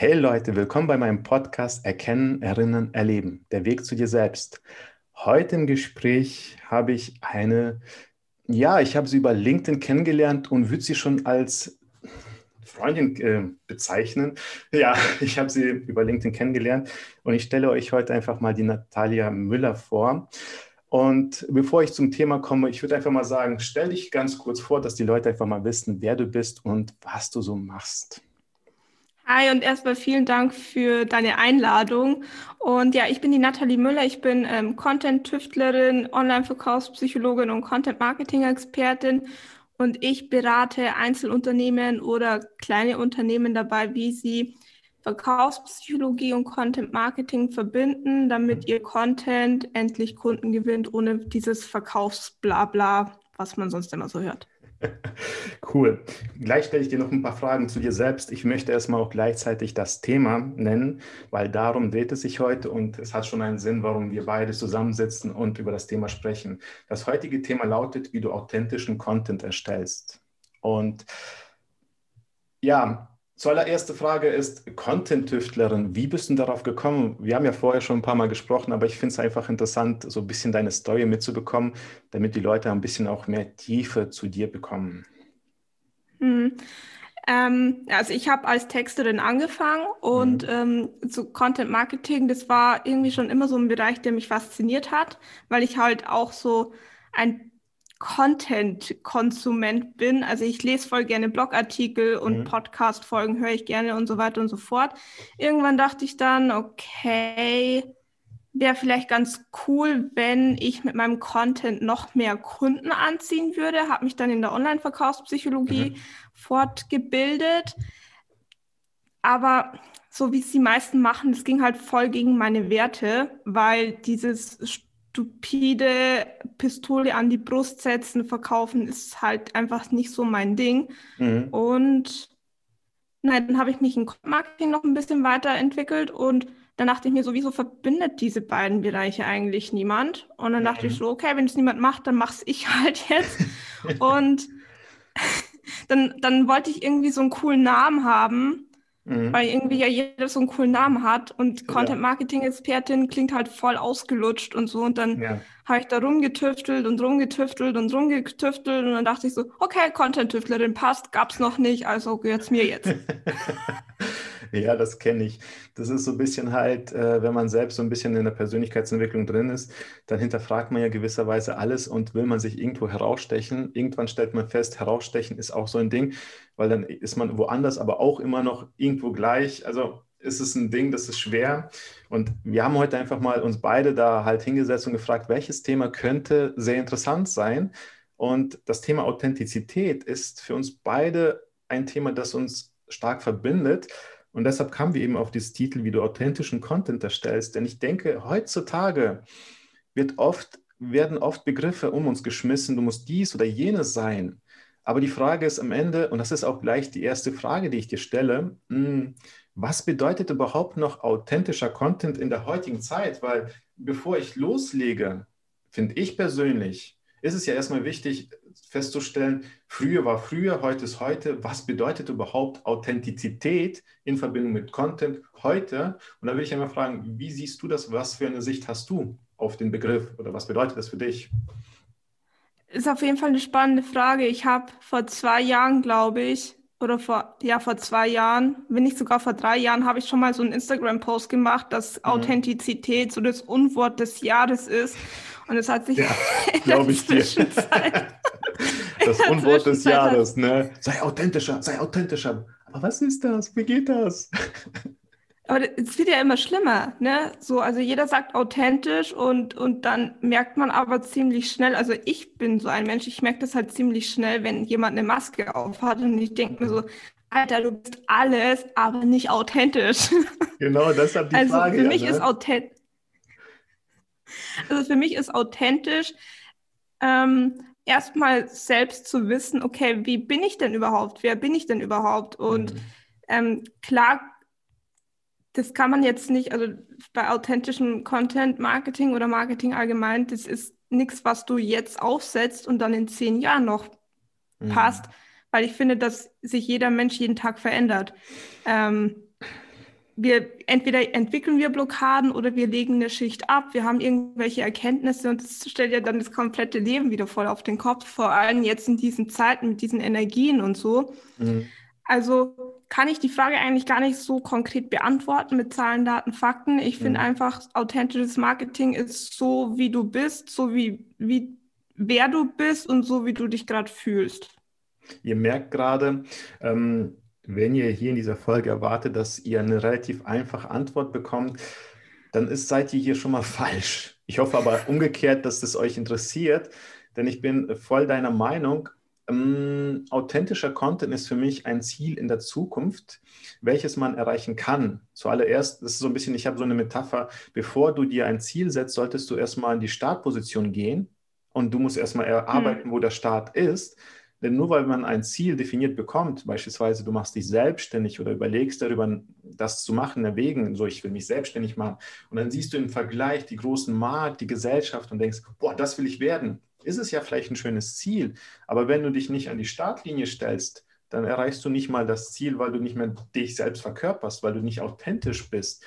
Hey Leute, willkommen bei meinem Podcast Erkennen, Erinnern, Erleben. Der Weg zu dir selbst. Heute im Gespräch habe ich eine, ja, ich habe sie über LinkedIn kennengelernt und würde sie schon als Freundin äh, bezeichnen. Ja, ich habe sie über LinkedIn kennengelernt und ich stelle euch heute einfach mal die Natalia Müller vor. Und bevor ich zum Thema komme, ich würde einfach mal sagen, stell dich ganz kurz vor, dass die Leute einfach mal wissen, wer du bist und was du so machst. Hi und erstmal vielen Dank für deine Einladung. Und ja, ich bin die Nathalie Müller. Ich bin ähm, Content-Tüftlerin, Online-Verkaufspsychologin und Content-Marketing-Expertin. Und ich berate Einzelunternehmen oder kleine Unternehmen dabei, wie sie Verkaufspsychologie und Content-Marketing verbinden, damit ihr Content endlich Kunden gewinnt, ohne dieses Verkaufsblabla, was man sonst immer so hört. Cool. Gleich stelle ich dir noch ein paar Fragen zu dir selbst. Ich möchte erstmal auch gleichzeitig das Thema nennen, weil darum dreht es sich heute und es hat schon einen Sinn, warum wir beide zusammensitzen und über das Thema sprechen. Das heutige Thema lautet, wie du authentischen Content erstellst. Und ja, Zuallererste Frage ist Content-Tüftlerin. Wie bist du darauf gekommen? Wir haben ja vorher schon ein paar Mal gesprochen, aber ich finde es einfach interessant, so ein bisschen deine Story mitzubekommen, damit die Leute ein bisschen auch mehr Tiefe zu dir bekommen. Mhm. Ähm, also ich habe als Texterin angefangen und mhm. ähm, zu Content Marketing, das war irgendwie schon immer so ein Bereich, der mich fasziniert hat, weil ich halt auch so ein Content-Konsument bin. Also ich lese voll gerne Blogartikel und mhm. Podcast-Folgen höre ich gerne und so weiter und so fort. Irgendwann dachte ich dann, okay, wäre vielleicht ganz cool, wenn ich mit meinem Content noch mehr Kunden anziehen würde. Habe mich dann in der Online-Verkaufspsychologie mhm. fortgebildet. Aber so wie es die meisten machen, es ging halt voll gegen meine Werte, weil dieses stupide Pistole an die Brust setzen, verkaufen, ist halt einfach nicht so mein Ding. Mhm. Und nein, dann habe ich mich in Marketing noch ein bisschen weiterentwickelt und dann dachte ich mir, sowieso verbindet diese beiden Bereiche eigentlich niemand. Und dann dachte ich mhm. so, okay, wenn es niemand macht, dann mach's ich halt jetzt. und dann, dann wollte ich irgendwie so einen coolen Namen haben Mhm. Weil irgendwie ja jeder so einen coolen Namen hat und Content-Marketing-Expertin klingt halt voll ausgelutscht und so. Und dann ja. habe ich da rumgetüftelt und rumgetüftelt und rumgetüftelt und dann dachte ich so, okay, Content-Tüftlerin passt, gab's noch nicht, also gehört's mir jetzt. Ja, das kenne ich. Das ist so ein bisschen halt, äh, wenn man selbst so ein bisschen in der Persönlichkeitsentwicklung drin ist, dann hinterfragt man ja gewisserweise alles und will man sich irgendwo herausstechen. Irgendwann stellt man fest, herausstechen ist auch so ein Ding, weil dann ist man woanders, aber auch immer noch irgendwo gleich. Also ist es ein Ding, das ist schwer. Und wir haben heute einfach mal uns beide da halt hingesetzt und gefragt, welches Thema könnte sehr interessant sein. Und das Thema Authentizität ist für uns beide ein Thema, das uns stark verbindet. Und deshalb kamen wir eben auf dieses Titel, wie du authentischen Content erstellst. Denn ich denke, heutzutage wird oft, werden oft Begriffe um uns geschmissen, du musst dies oder jenes sein. Aber die Frage ist am Ende, und das ist auch gleich die erste Frage, die ich dir stelle, hm, was bedeutet überhaupt noch authentischer Content in der heutigen Zeit? Weil bevor ich loslege, finde ich persönlich, ist es ja erstmal wichtig festzustellen, früher war früher, heute ist heute. Was bedeutet überhaupt Authentizität in Verbindung mit Content heute? Und da will ich einmal fragen, wie siehst du das? Was für eine Sicht hast du auf den Begriff oder was bedeutet das für dich? Ist auf jeden Fall eine spannende Frage. Ich habe vor zwei Jahren, glaube ich, oder vor, ja, vor zwei Jahren, wenn nicht sogar vor drei Jahren, habe ich schon mal so einen Instagram-Post gemacht, dass mhm. Authentizität so das Unwort des Jahres ist. Und es hat sich ja, in der Zwischenzeit. das Unwort des Jahres, ne? Sei authentischer, sei authentischer. Aber was ist das? Wie geht das? Aber es wird ja immer schlimmer, ne? So, also jeder sagt authentisch und, und dann merkt man aber ziemlich schnell, also ich bin so ein Mensch, ich merke das halt ziemlich schnell, wenn jemand eine Maske aufhat und ich denke mir so, Alter, du bist alles, aber nicht authentisch. Genau, deshalb die also Frage. Für mich ja, ne? ist authentisch also für mich ist authentisch, ähm, erstmal selbst zu wissen, okay, wie bin ich denn überhaupt? Wer bin ich denn überhaupt? Und mhm. ähm, klar, das kann man jetzt nicht, also bei authentischem Content Marketing oder Marketing allgemein, das ist nichts, was du jetzt aufsetzt und dann in zehn Jahren noch mhm. passt, weil ich finde, dass sich jeder Mensch jeden Tag verändert. Ähm, wir entweder entwickeln wir Blockaden oder wir legen eine Schicht ab. Wir haben irgendwelche Erkenntnisse und das stellt ja dann das komplette Leben wieder voll auf den Kopf, vor allem jetzt in diesen Zeiten mit diesen Energien und so. Mhm. Also kann ich die Frage eigentlich gar nicht so konkret beantworten mit Zahlen, Daten, Fakten. Ich finde mhm. einfach, authentisches Marketing ist so, wie du bist, so wie, wie wer du bist und so, wie du dich gerade fühlst. Ihr merkt gerade, ähm, wenn ihr hier in dieser Folge erwartet, dass ihr eine relativ einfache Antwort bekommt, dann ist, seid ihr hier schon mal falsch. Ich hoffe aber umgekehrt, dass das euch interessiert, denn ich bin voll deiner Meinung. Ähm, authentischer Content ist für mich ein Ziel in der Zukunft, welches man erreichen kann. Zuallererst, das ist so ein bisschen, ich habe so eine Metapher, bevor du dir ein Ziel setzt, solltest du erstmal in die Startposition gehen und du musst erstmal erarbeiten, hm. wo der Start ist. Denn nur weil man ein Ziel definiert bekommt, beispielsweise du machst dich selbstständig oder überlegst darüber, das zu machen, erwägen, so ich will mich selbstständig machen, und dann siehst du im Vergleich die großen Markt, die Gesellschaft und denkst, boah, das will ich werden, ist es ja vielleicht ein schönes Ziel. Aber wenn du dich nicht an die Startlinie stellst, dann erreichst du nicht mal das Ziel, weil du nicht mehr dich selbst verkörperst, weil du nicht authentisch bist.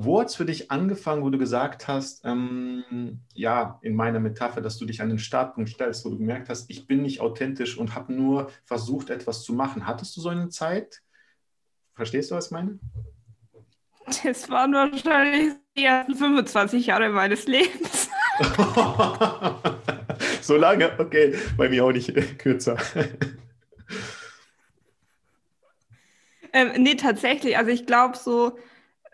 Wo hat es für dich angefangen, wo du gesagt hast, ähm, ja, in meiner Metapher, dass du dich an den Startpunkt stellst, wo du gemerkt hast, ich bin nicht authentisch und habe nur versucht, etwas zu machen. Hattest du so eine Zeit? Verstehst du, was ich meine? Das waren wahrscheinlich die ersten 25 Jahre meines Lebens. so lange? Okay, bei mir auch nicht kürzer. ähm, nee, tatsächlich. Also ich glaube so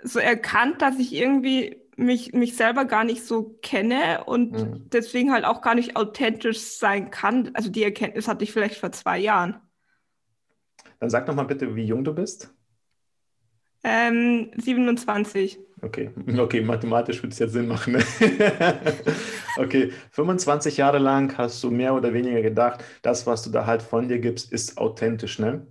so erkannt, dass ich irgendwie mich, mich selber gar nicht so kenne und mhm. deswegen halt auch gar nicht authentisch sein kann. Also die Erkenntnis hatte ich vielleicht vor zwei Jahren. Dann sag noch mal bitte, wie jung du bist. Ähm, 27. Okay, okay, mathematisch würde es ja Sinn machen. Ne? okay, 25 Jahre lang hast du mehr oder weniger gedacht, das, was du da halt von dir gibst, ist authentisch, ne?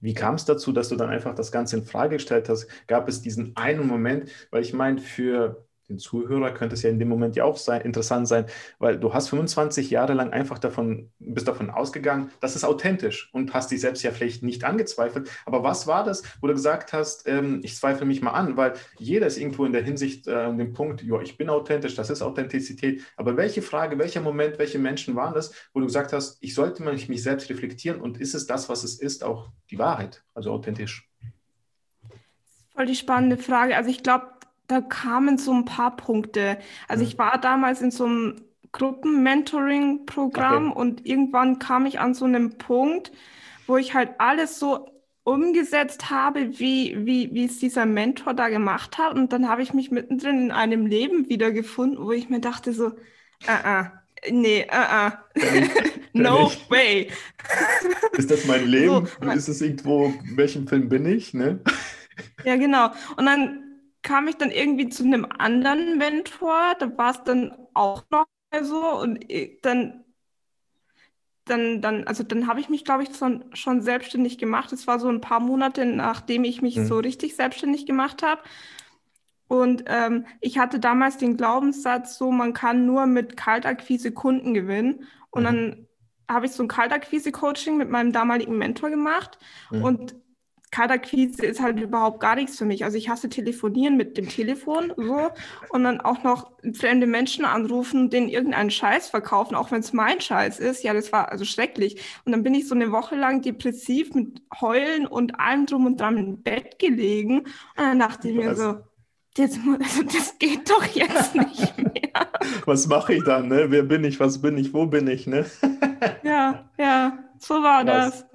Wie kam es dazu, dass du dann einfach das Ganze in Frage gestellt hast? Gab es diesen einen Moment, weil ich meine, für den Zuhörer könnte es ja in dem Moment ja auch sein, interessant sein, weil du hast 25 Jahre lang einfach davon, bist davon ausgegangen, das ist authentisch und hast dich selbst ja vielleicht nicht angezweifelt. Aber was war das, wo du gesagt hast, ähm, ich zweifle mich mal an, weil jeder ist irgendwo in der Hinsicht äh, an dem Punkt, ja, ich bin authentisch, das ist Authentizität. Aber welche Frage, welcher Moment, welche Menschen waren das, wo du gesagt hast, ich sollte mich selbst reflektieren und ist es das, was es ist, auch die Wahrheit, also authentisch? Voll die spannende Frage. Also ich glaube, da kamen so ein paar Punkte. Also mhm. ich war damals in so einem Gruppen-Mentoring-Programm okay. und irgendwann kam ich an so einem Punkt, wo ich halt alles so umgesetzt habe, wie, wie, wie es dieser Mentor da gemacht hat. Und dann habe ich mich mittendrin in einem Leben wiedergefunden, wo ich mir dachte so, uh -uh, nee, uh -uh. no way. Ist das mein Leben? So, ist es irgendwo, in welchem Film bin ich? Ne? Ja, genau. Und dann kam ich dann irgendwie zu einem anderen Mentor, da war es dann auch noch so und dann dann, dann, also dann habe ich mich, glaube ich, schon, schon selbstständig gemacht. Es war so ein paar Monate, nachdem ich mich mhm. so richtig selbstständig gemacht habe. Und ähm, ich hatte damals den Glaubenssatz, so man kann nur mit Kaltakquise Kunden gewinnen. Und mhm. dann habe ich so ein Kaltakquise-Coaching mit meinem damaligen Mentor gemacht. Mhm. Und Kaltakquise ist halt überhaupt gar nichts für mich. Also ich hasse telefonieren mit dem Telefon so und dann auch noch fremde Menschen anrufen, denen irgendeinen Scheiß verkaufen, auch wenn es mein Scheiß ist. Ja, das war also schrecklich. Und dann bin ich so eine Woche lang depressiv mit Heulen und allem drum und dran im Bett gelegen. Und dann dachte ich mir so, das, also das geht doch jetzt nicht mehr. Was mache ich dann? Ne? Wer bin ich? Was bin ich? Wo bin ich? Ne? ja, ja, so war Was? das.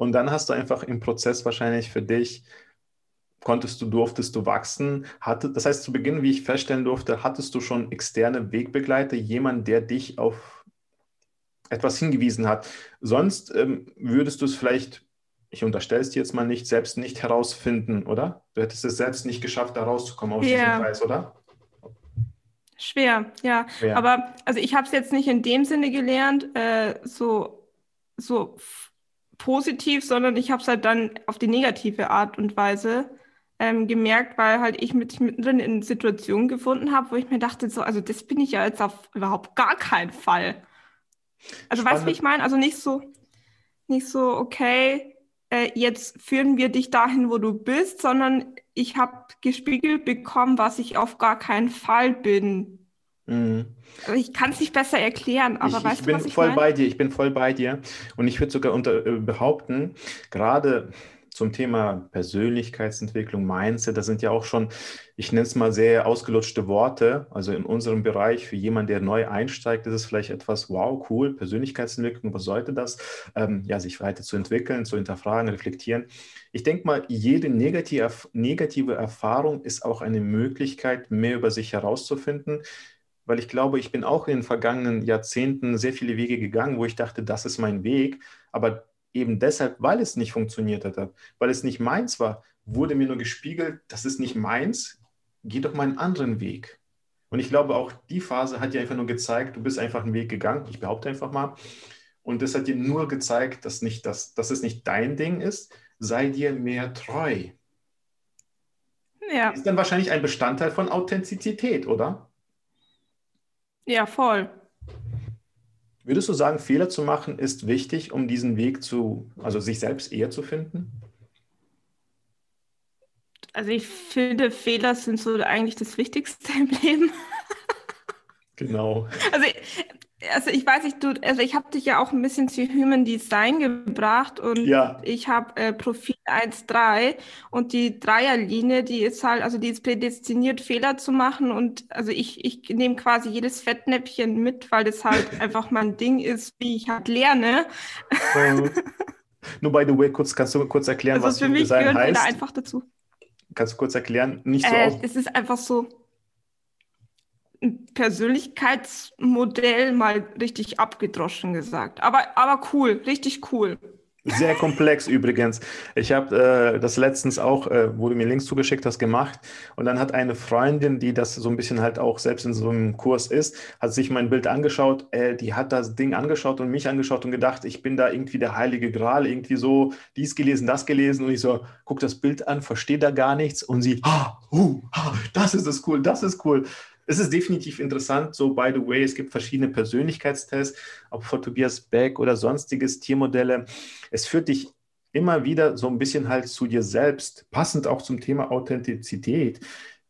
Und dann hast du einfach im Prozess wahrscheinlich für dich, konntest du, durftest du wachsen. Hatte, das heißt, zu Beginn, wie ich feststellen durfte, hattest du schon externe Wegbegleiter, jemand, der dich auf etwas hingewiesen hat. Sonst ähm, würdest du es vielleicht, ich unterstelle es dir jetzt mal nicht, selbst nicht herausfinden, oder? Du hättest es selbst nicht geschafft, da rauszukommen aus yeah. diesem Kreis, oder? Schwer, ja. Schwer. Aber also ich habe es jetzt nicht in dem Sinne gelernt, äh, so, so positiv, sondern ich habe es halt dann auf die negative Art und Weise ähm, gemerkt, weil halt ich mich mittendrin in Situationen gefunden habe, wo ich mir dachte, so, also das bin ich ja jetzt auf überhaupt gar keinen Fall. Also Spannend. weißt du, wie ich meine? Also nicht so, nicht so, okay, äh, jetzt führen wir dich dahin, wo du bist, sondern ich habe gespiegelt bekommen, was ich auf gar keinen Fall bin. Mhm. Ich kann es nicht besser erklären, aber ich, weißt ich du, was ich voll mein? bei dir. Ich bin voll bei dir und ich würde sogar unter, äh, behaupten, gerade zum Thema Persönlichkeitsentwicklung, Mindset, das sind ja auch schon, ich nenne es mal sehr ausgelutschte Worte. Also in unserem Bereich für jemanden, der neu einsteigt, ist es vielleicht etwas, wow, cool, Persönlichkeitsentwicklung, was sollte das? Ähm, ja, sich weiterzuentwickeln, zu hinterfragen, reflektieren. Ich denke mal, jede negative, negative Erfahrung ist auch eine Möglichkeit, mehr über sich herauszufinden weil ich glaube, ich bin auch in den vergangenen Jahrzehnten sehr viele Wege gegangen, wo ich dachte, das ist mein Weg. Aber eben deshalb, weil es nicht funktioniert hat, weil es nicht meins war, wurde mir nur gespiegelt, das ist nicht meins, geh doch mal einen anderen Weg. Und ich glaube, auch die Phase hat dir einfach nur gezeigt, du bist einfach einen Weg gegangen, ich behaupte einfach mal. Und das hat dir nur gezeigt, dass, nicht das, dass es nicht dein Ding ist, sei dir mehr treu. Ja. Ist dann wahrscheinlich ein Bestandteil von Authentizität, oder? Ja, voll. Würdest du sagen, Fehler zu machen ist wichtig, um diesen Weg zu, also sich selbst eher zu finden? Also ich finde, Fehler sind so eigentlich das Wichtigste im Leben. Genau. Also also ich weiß nicht, du, also ich habe dich ja auch ein bisschen zu Human Design gebracht und ja. ich habe äh, Profil 1.3 und die Dreierlinie, die ist halt, also die ist prädestiniert, Fehler zu machen und also ich, ich nehme quasi jedes Fettnäpfchen mit, weil das halt einfach mein Ding ist, wie ich halt lerne. Nur by the way, kurz, kannst du kurz erklären, also was für mich Design heißt? Da einfach dazu. Kannst du kurz erklären? Nicht so äh, Es ist einfach so, Persönlichkeitsmodell mal richtig abgedroschen gesagt. Aber, aber cool, richtig cool. Sehr komplex übrigens. Ich habe äh, das letztens auch, äh, wurde mir Links zugeschickt, das gemacht. Und dann hat eine Freundin, die das so ein bisschen halt auch selbst in so einem Kurs ist, hat sich mein Bild angeschaut. Äh, die hat das Ding angeschaut und mich angeschaut und gedacht, ich bin da irgendwie der heilige Gral, irgendwie so dies gelesen, das gelesen. Und ich so, guck das Bild an, verstehe da gar nichts. Und sie, ah, uh, ah, das ist es cool, das ist cool es ist definitiv interessant. So, by the way, es gibt verschiedene Persönlichkeitstests, auch von Tobias Beck oder sonstiges Tiermodelle. Es führt dich immer wieder so ein bisschen halt zu dir selbst, passend auch zum Thema Authentizität.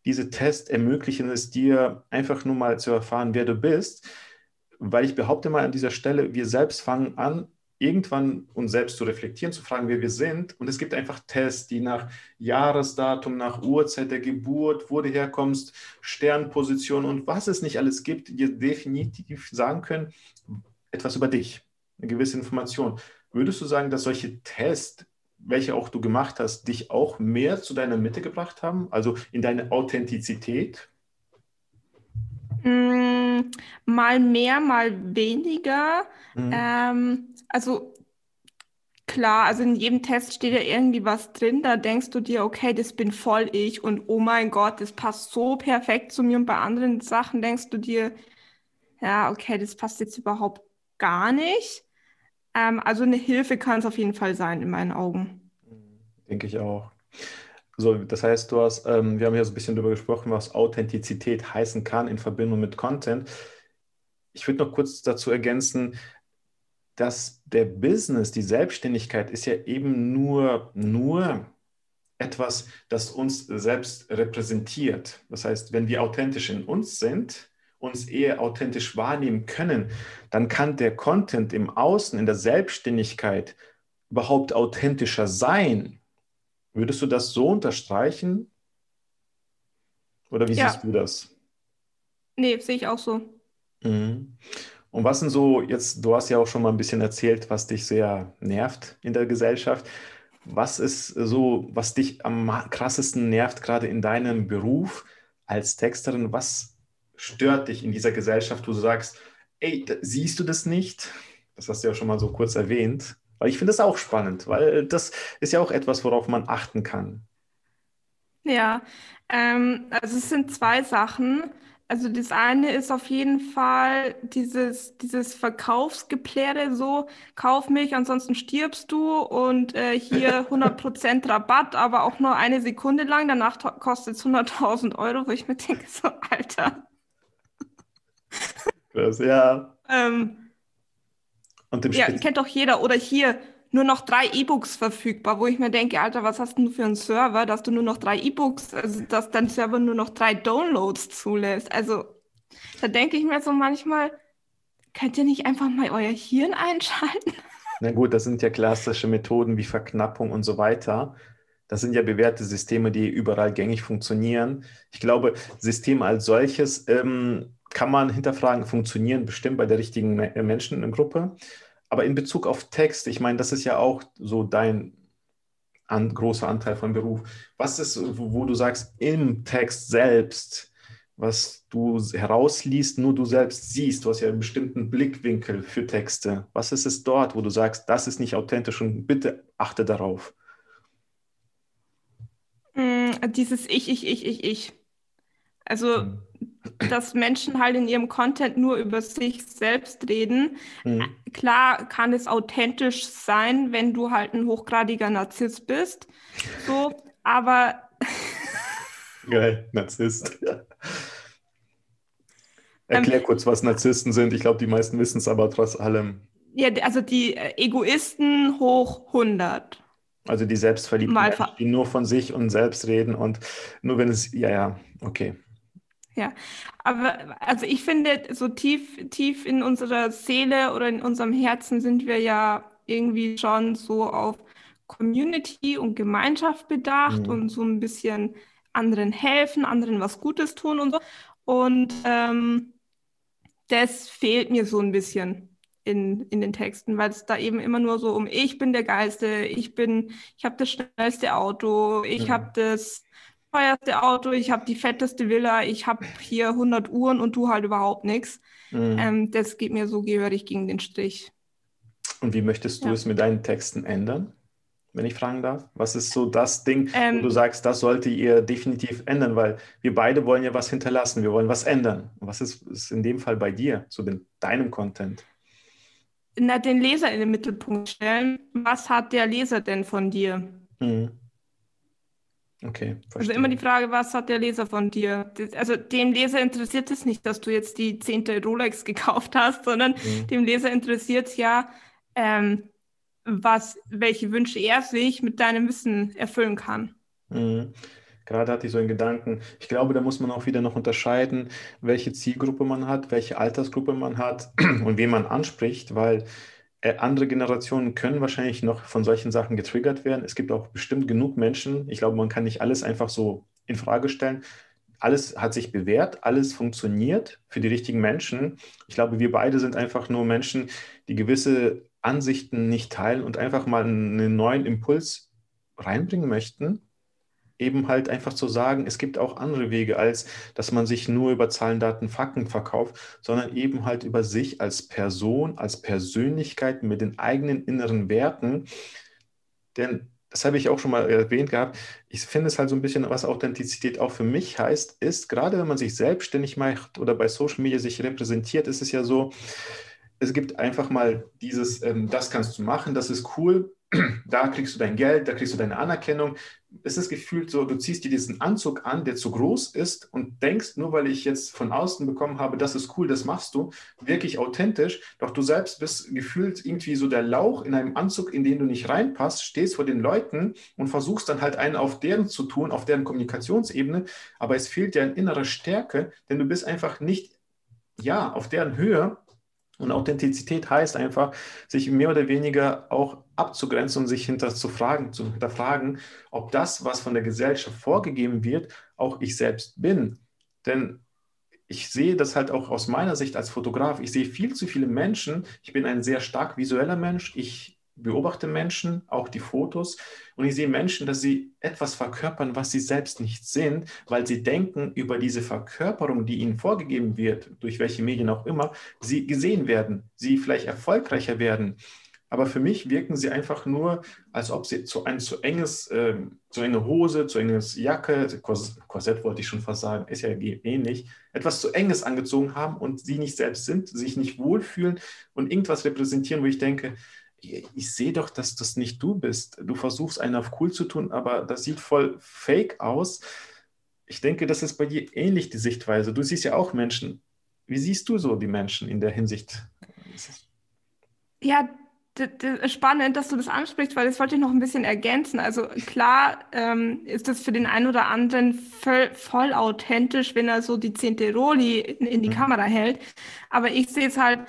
Diese Tests ermöglichen es dir, einfach nur mal zu erfahren, wer du bist. Weil ich behaupte mal an dieser Stelle, wir selbst fangen an, irgendwann uns selbst zu reflektieren, zu fragen, wer wir sind. Und es gibt einfach Tests, die nach Jahresdatum, nach Uhrzeit der Geburt, wo du herkommst, Sternposition und was es nicht alles gibt, dir definitiv sagen können, etwas über dich, eine gewisse Information. Würdest du sagen, dass solche Tests, welche auch du gemacht hast, dich auch mehr zu deiner Mitte gebracht haben, also in deine Authentizität? Mm, mal mehr, mal weniger. Mhm. Ähm, also klar, also in jedem Test steht ja irgendwie was drin, da denkst du dir, okay, das bin voll ich und oh mein Gott, das passt so perfekt zu mir und bei anderen Sachen denkst du dir, ja, okay, das passt jetzt überhaupt gar nicht. Ähm, also eine Hilfe kann es auf jeden Fall sein in meinen Augen. Denke ich auch. So, das heißt, du hast, ähm, wir haben ja so ein bisschen darüber gesprochen, was Authentizität heißen kann in Verbindung mit Content. Ich würde noch kurz dazu ergänzen, dass der Business, die Selbstständigkeit ist ja eben nur, nur etwas, das uns selbst repräsentiert. Das heißt, wenn wir authentisch in uns sind, uns eher authentisch wahrnehmen können, dann kann der Content im Außen, in der Selbstständigkeit überhaupt authentischer sein. Würdest du das so unterstreichen? Oder wie ja. siehst du das? Nee, sehe ich auch so. Mhm. Und was sind so, jetzt, du hast ja auch schon mal ein bisschen erzählt, was dich sehr nervt in der Gesellschaft. Was ist so, was dich am krassesten nervt, gerade in deinem Beruf als Texterin? Was stört dich in dieser Gesellschaft, wo du sagst, ey, siehst du das nicht? Das hast du ja schon mal so kurz erwähnt. Weil ich finde das auch spannend, weil das ist ja auch etwas, worauf man achten kann. Ja, ähm, also es sind zwei Sachen. Also das eine ist auf jeden Fall dieses, dieses Verkaufsgepläre so, kauf mich, ansonsten stirbst du und äh, hier 100% Rabatt, aber auch nur eine Sekunde lang, danach kostet es 100.000 Euro, wo ich mir denke, so, Alter. Das, ja. Ähm, und ja, kennt doch jeder. Oder hier, nur noch drei E-Books verfügbar, wo ich mir denke, Alter, was hast du für einen Server, dass du nur noch drei E-Books, also dass dein Server nur noch drei Downloads zulässt. Also da denke ich mir so manchmal, könnt ihr nicht einfach mal euer Hirn einschalten? Na gut, das sind ja klassische Methoden wie Verknappung und so weiter. Das sind ja bewährte Systeme, die überall gängig funktionieren. Ich glaube, System als solches ähm, kann man hinterfragen, funktionieren bestimmt bei der richtigen Menschengruppe. Aber in Bezug auf Text, ich meine, das ist ja auch so dein an, großer Anteil von Beruf. Was ist, wo, wo du sagst, im Text selbst, was du herausliest, nur du selbst siehst, du hast ja einen bestimmten Blickwinkel für Texte. Was ist es dort, wo du sagst, das ist nicht authentisch und bitte achte darauf? Mm, dieses Ich, Ich, Ich, Ich, Ich. Also hm dass Menschen halt in ihrem Content nur über sich selbst reden. Mhm. Klar kann es authentisch sein, wenn du halt ein hochgradiger Narzisst bist. So, aber. Geil, Narzisst. Erklär ähm, kurz, was Narzissten sind. Ich glaube, die meisten wissen es aber trotz allem. Ja, also die äh, Egoisten hoch 100. Also die selbstverliebten Menschen, die nur von sich und selbst reden und nur wenn es, ja, ja, okay. Ja, aber also ich finde, so tief, tief in unserer Seele oder in unserem Herzen sind wir ja irgendwie schon so auf Community und Gemeinschaft bedacht mhm. und so ein bisschen anderen helfen, anderen was Gutes tun und so. Und ähm, das fehlt mir so ein bisschen in, in den Texten, weil es da eben immer nur so um ich bin der Geilste, ich bin, ich habe das schnellste Auto, ich mhm. habe das teuerste Auto, ich habe die fetteste Villa, ich habe hier 100 Uhren und du halt überhaupt nichts. Mhm. Ähm, das geht mir so gehörig gegen den Strich. Und wie möchtest du ja. es mit deinen Texten ändern, wenn ich fragen darf? Was ist so das Ding, ähm, wo du sagst, das sollte ihr definitiv ändern, weil wir beide wollen ja was hinterlassen, wir wollen was ändern. Was ist, ist in dem Fall bei dir, so den, deinem Content? Na, den Leser in den Mittelpunkt stellen. Was hat der Leser denn von dir? Mhm. Okay. Verstehe. Also immer die Frage, was hat der Leser von dir? Also dem Leser interessiert es nicht, dass du jetzt die zehnte Rolex gekauft hast, sondern mhm. dem Leser interessiert es ja, ähm, was, welche Wünsche er sich mit deinem Wissen erfüllen kann. Mhm. Gerade hatte ich so einen Gedanken. Ich glaube, da muss man auch wieder noch unterscheiden, welche Zielgruppe man hat, welche Altersgruppe man hat und wen man anspricht, weil andere Generationen können wahrscheinlich noch von solchen Sachen getriggert werden. Es gibt auch bestimmt genug Menschen. Ich glaube, man kann nicht alles einfach so in Frage stellen. Alles hat sich bewährt, alles funktioniert für die richtigen Menschen. Ich glaube, wir beide sind einfach nur Menschen, die gewisse Ansichten nicht teilen und einfach mal einen neuen Impuls reinbringen möchten eben halt einfach zu sagen, es gibt auch andere Wege, als dass man sich nur über Zahlen, Daten, Fakten verkauft, sondern eben halt über sich als Person, als Persönlichkeit mit den eigenen inneren Werten. Denn das habe ich auch schon mal erwähnt gehabt. Ich finde es halt so ein bisschen, was Authentizität auch für mich heißt, ist, gerade wenn man sich selbstständig macht oder bei Social Media sich repräsentiert, ist es ja so, es gibt einfach mal dieses, ähm, das kannst du machen, das ist cool, da kriegst du dein Geld, da kriegst du deine Anerkennung. Es ist gefühlt so, du ziehst dir diesen Anzug an, der zu groß ist und denkst, nur weil ich jetzt von außen bekommen habe, das ist cool, das machst du, wirklich authentisch, doch du selbst bist gefühlt irgendwie so der Lauch in einem Anzug, in den du nicht reinpasst, stehst vor den Leuten und versuchst dann halt einen auf deren zu tun, auf deren Kommunikationsebene, aber es fehlt dir an innerer Stärke, denn du bist einfach nicht, ja, auf deren Höhe und Authentizität heißt einfach, sich mehr oder weniger auch abzugrenzen und sich hinter zu fragen, zu hinterfragen, ob das, was von der Gesellschaft vorgegeben wird, auch ich selbst bin. Denn ich sehe das halt auch aus meiner Sicht als Fotograf. Ich sehe viel zu viele Menschen. Ich bin ein sehr stark visueller Mensch. Ich beobachte Menschen, auch die Fotos, und ich sehe Menschen, dass sie etwas verkörpern, was sie selbst nicht sind, weil sie denken, über diese Verkörperung, die ihnen vorgegeben wird, durch welche Medien auch immer, sie gesehen werden, sie vielleicht erfolgreicher werden. Aber für mich wirken sie einfach nur, als ob sie zu ein zu enges, äh, zu enge Hose, zu enges Jacke, Korsett wollte ich schon fast sagen, ist ja ähnlich, etwas zu enges angezogen haben und sie nicht selbst sind, sich nicht wohlfühlen und irgendwas repräsentieren, wo ich denke, ich sehe doch, dass das nicht du bist. Du versuchst einen auf cool zu tun, aber das sieht voll fake aus. Ich denke, das ist bei dir ähnlich die Sichtweise. Du siehst ja auch Menschen. Wie siehst du so die Menschen in der Hinsicht? Ja, spannend, dass du das ansprichst, weil das wollte ich noch ein bisschen ergänzen. Also klar ähm, ist das für den einen oder anderen voll, voll, authentisch, wenn er so die zehnte Roli in, in die mhm. Kamera hält. Aber ich sehe es halt,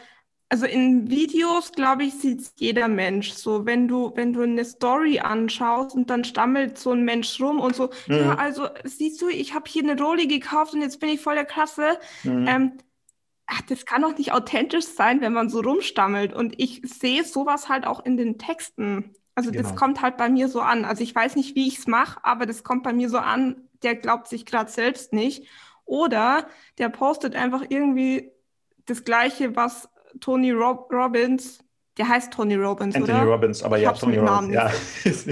also in Videos, glaube ich, sieht es jeder Mensch. So, wenn du, wenn du eine Story anschaust und dann stammelt so ein Mensch rum und so, mhm. ja, also siehst du, ich habe hier eine Roli gekauft und jetzt bin ich voll der Klasse. Mhm. Ähm, ach, das kann doch nicht authentisch sein, wenn man so rumstammelt. Und ich sehe sowas halt auch in den Texten. Also genau. das kommt halt bei mir so an. Also ich weiß nicht, wie ich es mache, aber das kommt bei mir so an, der glaubt sich gerade selbst nicht. Oder der postet einfach irgendwie das Gleiche, was Tony Rob Robbins, der heißt Tony Robbins, Anthony oder? Robbins, aber ich ja, Tony Robbins. Ja.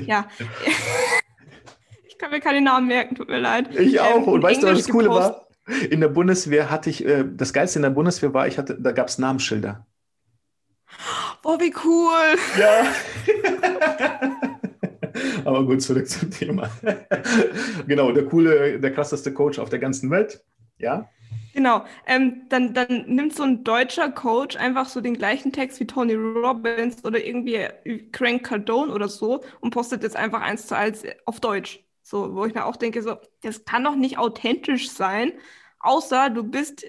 ja. ich kann mir keine Namen merken, tut mir leid. Ich auch. Ähm, Und weißt du, was das Coole war? In der Bundeswehr hatte ich, äh, das Geilste in der Bundeswehr war, ich hatte, da gab es Namensschilder. Oh, wie cool. Ja. Aber gut, zurück zum Thema. genau, der coole, der krasseste Coach auf der ganzen Welt. Ja. Genau, ähm, dann, dann nimmt so ein deutscher Coach einfach so den gleichen Text wie Tony Robbins oder irgendwie Crank Cardone oder so und postet jetzt einfach eins zu eins auf Deutsch. So, wo ich mir auch denke, so, das kann doch nicht authentisch sein, außer du bist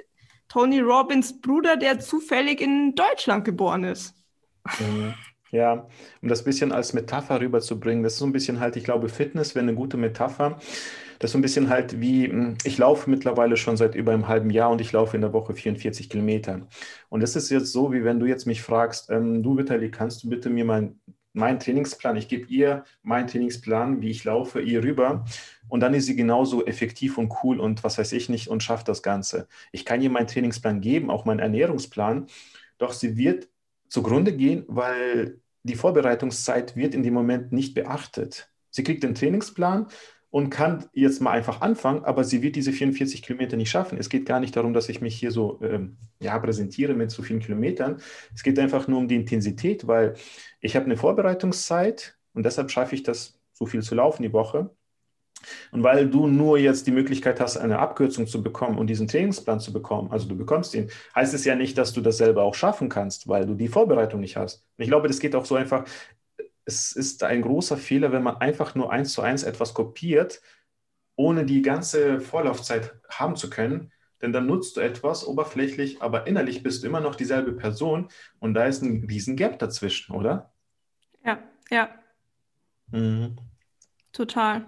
Tony Robbins Bruder, der zufällig in Deutschland geboren ist. Mhm. Ja, um das bisschen als Metapher rüberzubringen, das ist so ein bisschen halt, ich glaube, Fitness wäre eine gute Metapher. Das ist so ein bisschen halt wie, hm, ich laufe mittlerweile schon seit über einem halben Jahr und ich laufe in der Woche 44 Kilometer. Und das ist jetzt so, wie wenn du jetzt mich fragst, ähm, du Vitali, kannst du bitte mir mal meinen Trainingsplan, ich gebe ihr meinen Trainingsplan, wie ich laufe, ihr rüber und dann ist sie genauso effektiv und cool und was weiß ich nicht und schafft das Ganze. Ich kann ihr meinen Trainingsplan geben, auch meinen Ernährungsplan, doch sie wird zugrunde gehen, weil die Vorbereitungszeit wird in dem Moment nicht beachtet. Sie kriegt den Trainingsplan und kann jetzt mal einfach anfangen, aber sie wird diese 44 Kilometer nicht schaffen. Es geht gar nicht darum, dass ich mich hier so ähm, ja, präsentiere mit so vielen Kilometern. Es geht einfach nur um die Intensität, weil ich habe eine Vorbereitungszeit und deshalb schaffe ich das, so viel zu laufen die Woche. Und weil du nur jetzt die Möglichkeit hast, eine Abkürzung zu bekommen und diesen Trainingsplan zu bekommen, also du bekommst ihn, heißt es ja nicht, dass du das selber auch schaffen kannst, weil du die Vorbereitung nicht hast. Und ich glaube, das geht auch so einfach, es ist ein großer Fehler, wenn man einfach nur eins zu eins etwas kopiert, ohne die ganze Vorlaufzeit haben zu können. Denn dann nutzt du etwas oberflächlich, aber innerlich bist du immer noch dieselbe Person und da ist ein riesen Gap dazwischen, oder? Ja, ja. Mhm. Total.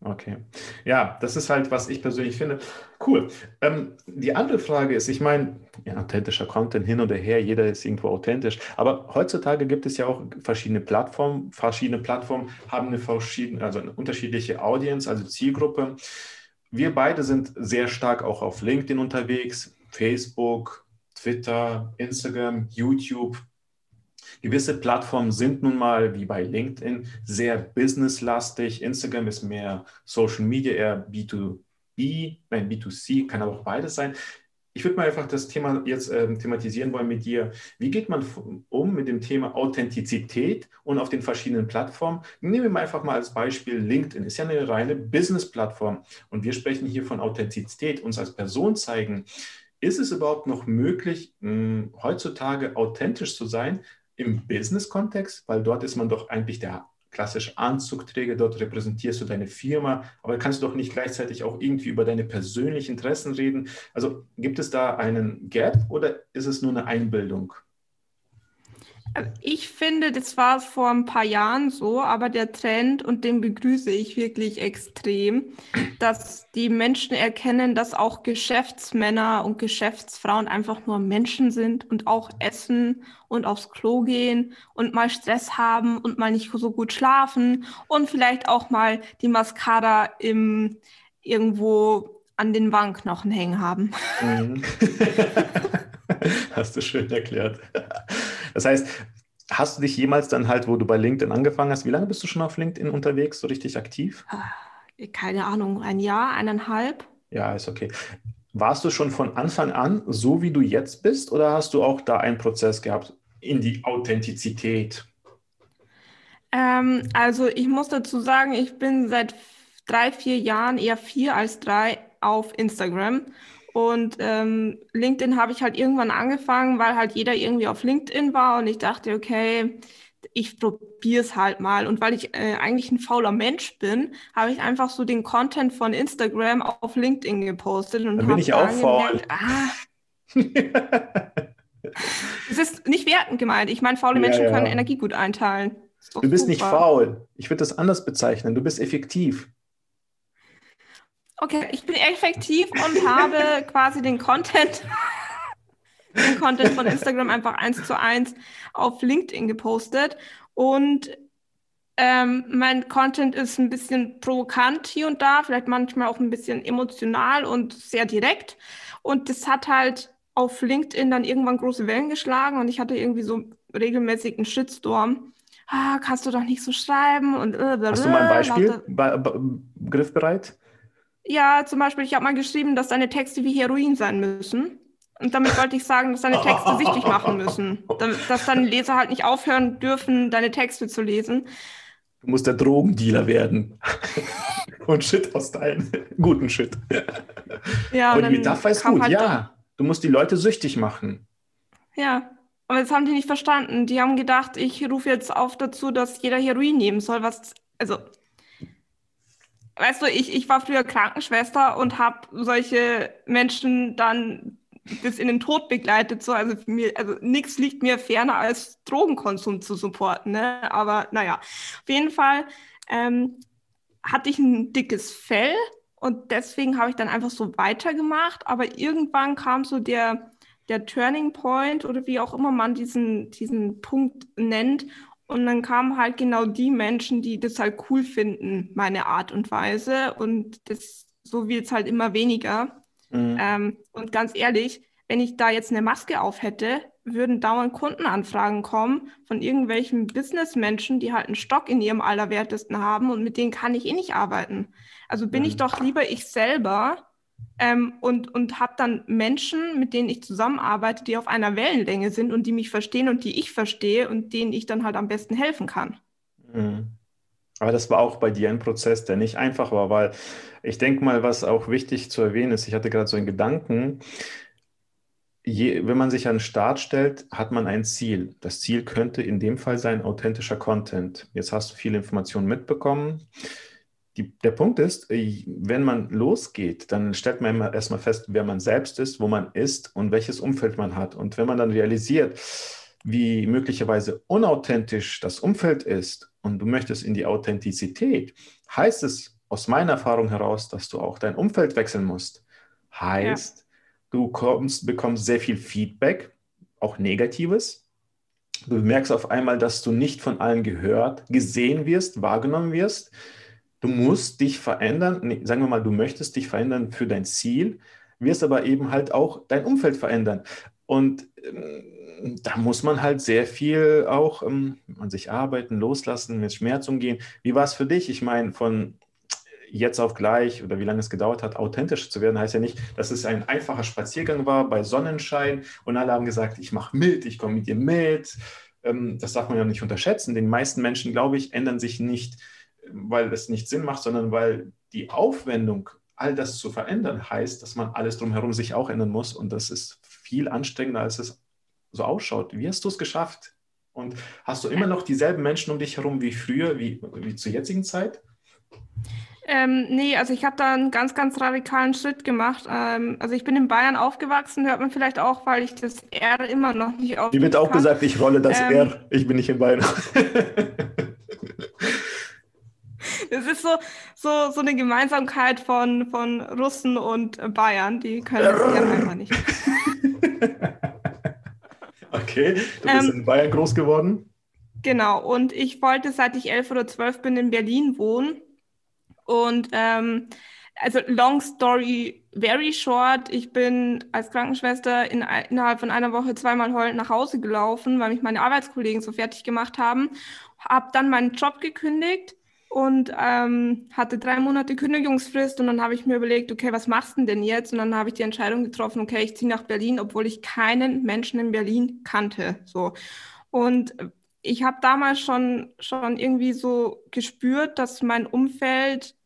Okay. Ja, das ist halt, was ich persönlich finde. Cool. Ähm, die andere Frage ist, ich meine, ja, authentischer Content hin oder her, jeder ist irgendwo authentisch. Aber heutzutage gibt es ja auch verschiedene Plattformen. Verschiedene Plattformen haben eine verschiedene, also eine unterschiedliche Audience, also Zielgruppe. Wir beide sind sehr stark auch auf LinkedIn unterwegs, Facebook, Twitter, Instagram, YouTube, Gewisse Plattformen sind nun mal, wie bei LinkedIn, sehr businesslastig. Instagram ist mehr Social Media, eher B2B, nein, B2C, kann aber auch beides sein. Ich würde mal einfach das Thema jetzt äh, thematisieren wollen mit dir. Wie geht man um mit dem Thema Authentizität und auf den verschiedenen Plattformen? Nehmen wir mal einfach mal als Beispiel LinkedIn. Ist ja eine reine Business-Plattform und wir sprechen hier von Authentizität, uns als Person zeigen. Ist es überhaupt noch möglich, mh, heutzutage authentisch zu sein, im Business-Kontext, weil dort ist man doch eigentlich der klassische Anzugträger, dort repräsentierst du deine Firma, aber kannst du doch nicht gleichzeitig auch irgendwie über deine persönlichen Interessen reden. Also gibt es da einen Gap oder ist es nur eine Einbildung? Ich finde, das war vor ein paar Jahren so, aber der Trend, und den begrüße ich wirklich extrem, dass die Menschen erkennen, dass auch Geschäftsmänner und Geschäftsfrauen einfach nur Menschen sind und auch essen und aufs Klo gehen und mal Stress haben und mal nicht so gut schlafen und vielleicht auch mal die Mascara im, irgendwo an den Wangenknochen hängen haben. Mhm. Hast du schön erklärt. Das heißt, hast du dich jemals dann halt, wo du bei LinkedIn angefangen hast, wie lange bist du schon auf LinkedIn unterwegs, so richtig aktiv? Ah, keine Ahnung, ein Jahr, eineinhalb. Ja, ist okay. Warst du schon von Anfang an so, wie du jetzt bist, oder hast du auch da einen Prozess gehabt in die Authentizität? Ähm, also ich muss dazu sagen, ich bin seit drei, vier Jahren, eher vier als drei, auf Instagram und ähm, LinkedIn habe ich halt irgendwann angefangen, weil halt jeder irgendwie auf LinkedIn war und ich dachte, okay, ich probiere es halt mal. Und weil ich äh, eigentlich ein fauler Mensch bin, habe ich einfach so den Content von Instagram auf LinkedIn gepostet. Und Dann bin ich auch faul. Ah, es ist nicht wertend gemeint. Ich meine, faule Menschen ja, ja. können Energie gut einteilen. Du bist super. nicht faul. Ich würde das anders bezeichnen. Du bist effektiv. Okay, ich bin effektiv und habe quasi den Content, den Content von Instagram einfach eins zu eins auf LinkedIn gepostet. Und ähm, mein Content ist ein bisschen provokant hier und da, vielleicht manchmal auch ein bisschen emotional und sehr direkt. Und das hat halt auf LinkedIn dann irgendwann große Wellen geschlagen und ich hatte irgendwie so regelmäßig einen Shitstorm. Ah, kannst du doch nicht so schreiben und äh, Hast du mal ein Beispiel griffbereit? Ja, zum Beispiel, ich habe mal geschrieben, dass deine Texte wie Heroin sein müssen. Und damit wollte ich sagen, dass deine Texte sichtig machen müssen. Dass deine Leser halt nicht aufhören dürfen, deine Texte zu lesen. Du musst der Drogendealer werden. und Shit austeilen. Guten Shit. Ja, Aber die Metapher ist gut, halt ja. Du musst die Leute süchtig machen. Ja, aber das haben die nicht verstanden. Die haben gedacht, ich rufe jetzt auf dazu, dass jeder Heroin nehmen soll, was, also, weißt du, ich, ich war früher Krankenschwester und habe solche Menschen dann bis in den Tod begleitet. So, also also nichts liegt mir ferner als Drogenkonsum zu supporten. Ne? Aber naja, auf jeden Fall ähm, hatte ich ein dickes Fell und deswegen habe ich dann einfach so weitergemacht. Aber irgendwann kam so der, der Turning Point oder wie auch immer man diesen, diesen Punkt nennt. Und dann kamen halt genau die Menschen, die das halt cool finden, meine Art und Weise. Und das, so wird es halt immer weniger. Mhm. Ähm, und ganz ehrlich, wenn ich da jetzt eine Maske auf hätte, würden dauernd Kundenanfragen kommen von irgendwelchen Businessmenschen, die halt einen Stock in ihrem Allerwertesten haben und mit denen kann ich eh nicht arbeiten. Also bin mhm. ich doch lieber ich selber ähm, und, und habe dann Menschen, mit denen ich zusammenarbeite, die auf einer Wellenlänge sind und die mich verstehen und die ich verstehe und denen ich dann halt am besten helfen kann. Mhm. Aber das war auch bei dir ein Prozess, der nicht einfach war, weil ich denke mal, was auch wichtig zu erwähnen ist, ich hatte gerade so einen Gedanken, je, wenn man sich an den Start stellt, hat man ein Ziel. Das Ziel könnte in dem Fall sein authentischer Content. Jetzt hast du viele Informationen mitbekommen. Die, der Punkt ist, äh, wenn man losgeht, dann stellt man erstmal fest, wer man selbst ist, wo man ist und welches Umfeld man hat. Und wenn man dann realisiert, wie möglicherweise unauthentisch das Umfeld ist und du möchtest in die Authentizität, heißt es aus meiner Erfahrung heraus, dass du auch dein Umfeld wechseln musst. Heißt, ja Du kommst, bekommst sehr viel Feedback, auch Negatives. Du merkst auf einmal, dass du nicht von allen gehört, gesehen wirst, wahrgenommen wirst. Du musst dich verändern. Nee, sagen wir mal, du möchtest dich verändern für dein Ziel, wirst aber eben halt auch dein Umfeld verändern. Und ähm, da muss man halt sehr viel auch ähm, an sich arbeiten, loslassen, mit Schmerz umgehen. Wie war es für dich? Ich meine, von jetzt auf gleich oder wie lange es gedauert hat, authentisch zu werden, heißt ja nicht, dass es ein einfacher Spaziergang war bei Sonnenschein und alle haben gesagt, ich mache mit, ich komme mit dir mit. Ähm, das darf man ja nicht unterschätzen. Den meisten Menschen, glaube ich, ändern sich nicht, weil es nicht Sinn macht, sondern weil die Aufwendung, all das zu verändern, heißt, dass man alles drumherum sich auch ändern muss und das ist viel anstrengender, als es so ausschaut. Wie hast du es geschafft? Und hast du immer noch dieselben Menschen um dich herum wie früher, wie, wie zur jetzigen Zeit? Ähm, nee, also ich habe da einen ganz, ganz radikalen Schritt gemacht. Ähm, also ich bin in Bayern aufgewachsen, hört man vielleicht auch, weil ich das R immer noch nicht auf. Mir wird auch gesagt, ich rolle das ähm, R. Ich bin nicht in Bayern. Ist so, so, so eine Gemeinsamkeit von, von Russen und Bayern. Die können das R einfach nicht. okay, du bist ähm, in Bayern groß geworden. Genau, und ich wollte, seit ich elf oder zwölf bin, in Berlin wohnen. Und ähm, also long story very short, ich bin als Krankenschwester in, innerhalb von einer Woche zweimal heulend nach Hause gelaufen, weil mich meine Arbeitskollegen so fertig gemacht haben. Habe dann meinen Job gekündigt und ähm, hatte drei Monate Kündigungsfrist und dann habe ich mir überlegt, okay, was machst du denn jetzt? Und dann habe ich die Entscheidung getroffen, okay, ich ziehe nach Berlin, obwohl ich keinen Menschen in Berlin kannte. So. Und ich habe damals schon, schon irgendwie so gespürt, dass mein Umfeld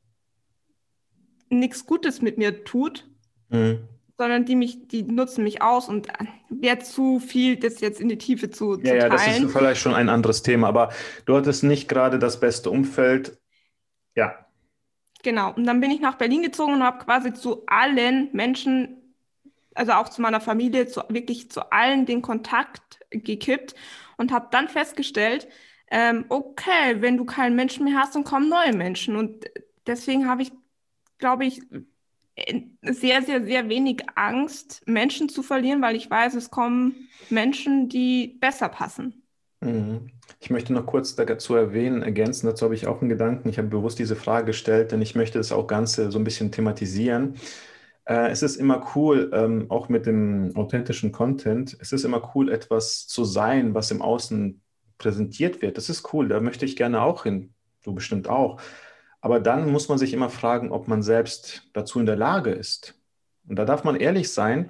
nichts Gutes mit mir tut. Mhm. Sondern die mich, die nutzen mich aus und wäre zu viel, das jetzt in die Tiefe zu, zu ja, ja, das ist vielleicht schon ein anderes Thema, aber du hattest nicht gerade das beste Umfeld. Ja. Genau. Und dann bin ich nach Berlin gezogen und habe quasi zu allen Menschen, also auch zu meiner Familie, zu, wirklich zu allen den Kontakt gekippt und habe dann festgestellt, ähm, okay, wenn du keinen Menschen mehr hast, dann kommen neue Menschen. Und deswegen habe ich, glaube ich, sehr, sehr, sehr wenig Angst, Menschen zu verlieren, weil ich weiß, es kommen Menschen, die besser passen. Mhm. Ich möchte noch kurz dazu erwähnen, ergänzen, dazu habe ich auch einen Gedanken. Ich habe bewusst diese Frage gestellt, denn ich möchte das auch Ganze so ein bisschen thematisieren. Äh, es ist immer cool, ähm, auch mit dem authentischen Content, es ist immer cool, etwas zu sein, was im Außen präsentiert wird. Das ist cool, da möchte ich gerne auch hin. Du bestimmt auch. Aber dann muss man sich immer fragen, ob man selbst dazu in der Lage ist. Und da darf man ehrlich sein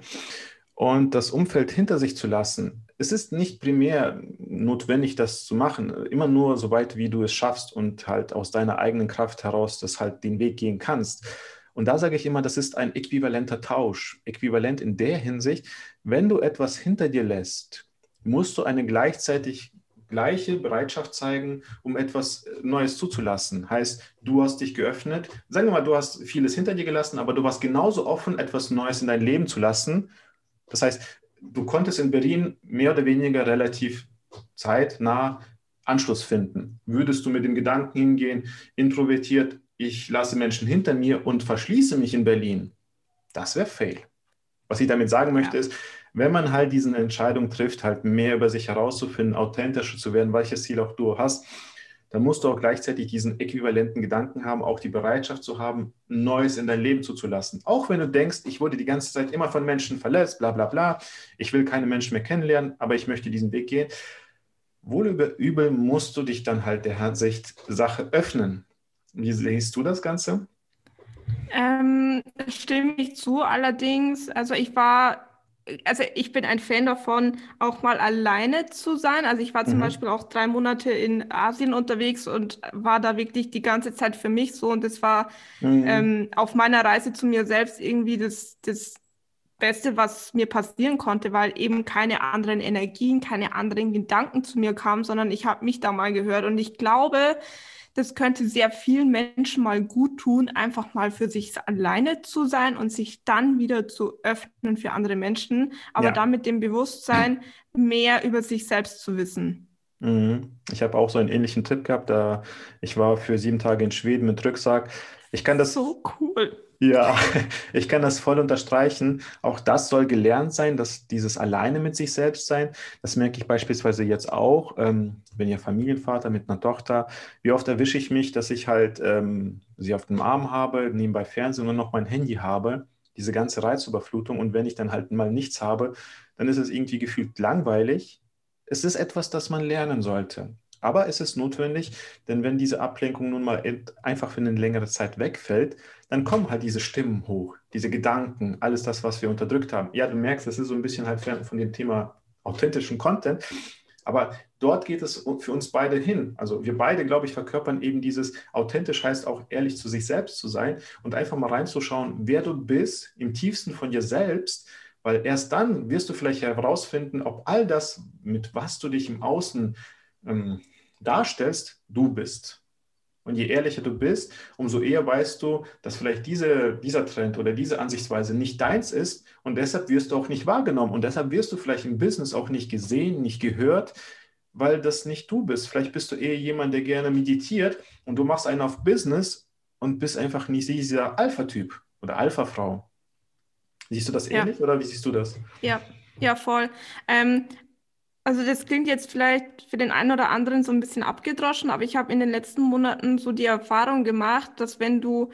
und das Umfeld hinter sich zu lassen. Es ist nicht primär notwendig, das zu machen. Immer nur so weit, wie du es schaffst und halt aus deiner eigenen Kraft heraus das halt den Weg gehen kannst. Und da sage ich immer, das ist ein äquivalenter Tausch. Äquivalent in der Hinsicht, wenn du etwas hinter dir lässt, musst du eine gleichzeitig gleiche Bereitschaft zeigen, um etwas äh, Neues zuzulassen. Heißt, du hast dich geöffnet. Sagen wir mal, du hast vieles hinter dir gelassen, aber du warst genauso offen, etwas Neues in dein Leben zu lassen. Das heißt, du konntest in Berlin mehr oder weniger relativ zeitnah Anschluss finden. Würdest du mit dem Gedanken hingehen, introvertiert, ich lasse Menschen hinter mir und verschließe mich in Berlin? Das wäre fail. Was ich damit sagen möchte, ist, wenn man halt diese Entscheidung trifft, halt mehr über sich herauszufinden, authentischer zu werden, welches Ziel auch du hast, dann musst du auch gleichzeitig diesen äquivalenten Gedanken haben, auch die Bereitschaft zu haben, Neues in dein Leben zuzulassen. Auch wenn du denkst, ich wurde die ganze Zeit immer von Menschen verletzt, bla bla bla, ich will keine Menschen mehr kennenlernen, aber ich möchte diesen Weg gehen. Wohl über übel musst du dich dann halt der Sicht Sache öffnen. Wie siehst du das Ganze? Ähm, stimme ich zu. Allerdings, also ich war also ich bin ein Fan davon, auch mal alleine zu sein. Also ich war zum mhm. Beispiel auch drei Monate in Asien unterwegs und war da wirklich die ganze Zeit für mich so. Und das war mhm. ähm, auf meiner Reise zu mir selbst irgendwie das, das Beste, was mir passieren konnte, weil eben keine anderen Energien, keine anderen Gedanken zu mir kamen, sondern ich habe mich da mal gehört. Und ich glaube, das könnte sehr vielen Menschen mal gut tun, einfach mal für sich alleine zu sein und sich dann wieder zu öffnen für andere Menschen, aber ja. dann mit dem Bewusstsein, mehr über sich selbst zu wissen. Mhm. Ich habe auch so einen ähnlichen Tipp gehabt. Da ich war für sieben Tage in Schweden mit Rücksack. Ich kann das. So cool. Ja, ich kann das voll unterstreichen. Auch das soll gelernt sein, dass dieses alleine mit sich selbst sein. Das merke ich beispielsweise jetzt auch. Ähm, bin ja Familienvater mit einer Tochter. Wie oft erwische ich mich, dass ich halt ähm, sie auf dem Arm habe, nebenbei Fernsehen und noch mein Handy habe. Diese ganze Reizüberflutung. Und wenn ich dann halt mal nichts habe, dann ist es irgendwie gefühlt langweilig. Es ist etwas, das man lernen sollte. Aber es ist notwendig, denn wenn diese Ablenkung nun mal einfach für eine längere Zeit wegfällt, dann kommen halt diese Stimmen hoch, diese Gedanken, alles das, was wir unterdrückt haben. Ja, du merkst, das ist so ein bisschen halt von dem Thema authentischen Content. Aber dort geht es für uns beide hin. Also wir beide, glaube ich, verkörpern eben dieses authentisch heißt auch ehrlich zu sich selbst zu sein und einfach mal reinzuschauen, wer du bist im tiefsten von dir selbst, weil erst dann wirst du vielleicht herausfinden, ob all das, mit was du dich im Außen ähm, darstellst, du bist. Und je ehrlicher du bist, umso eher weißt du, dass vielleicht diese, dieser Trend oder diese Ansichtsweise nicht deins ist und deshalb wirst du auch nicht wahrgenommen und deshalb wirst du vielleicht im Business auch nicht gesehen, nicht gehört, weil das nicht du bist. Vielleicht bist du eher jemand, der gerne meditiert und du machst einen auf Business und bist einfach nicht dieser Alpha-Typ oder Alpha-Frau. Siehst du das ähnlich ja. oder wie siehst du das? Ja, ja, voll. Ähm, also das klingt jetzt vielleicht für den einen oder anderen so ein bisschen abgedroschen, aber ich habe in den letzten Monaten so die Erfahrung gemacht, dass wenn du,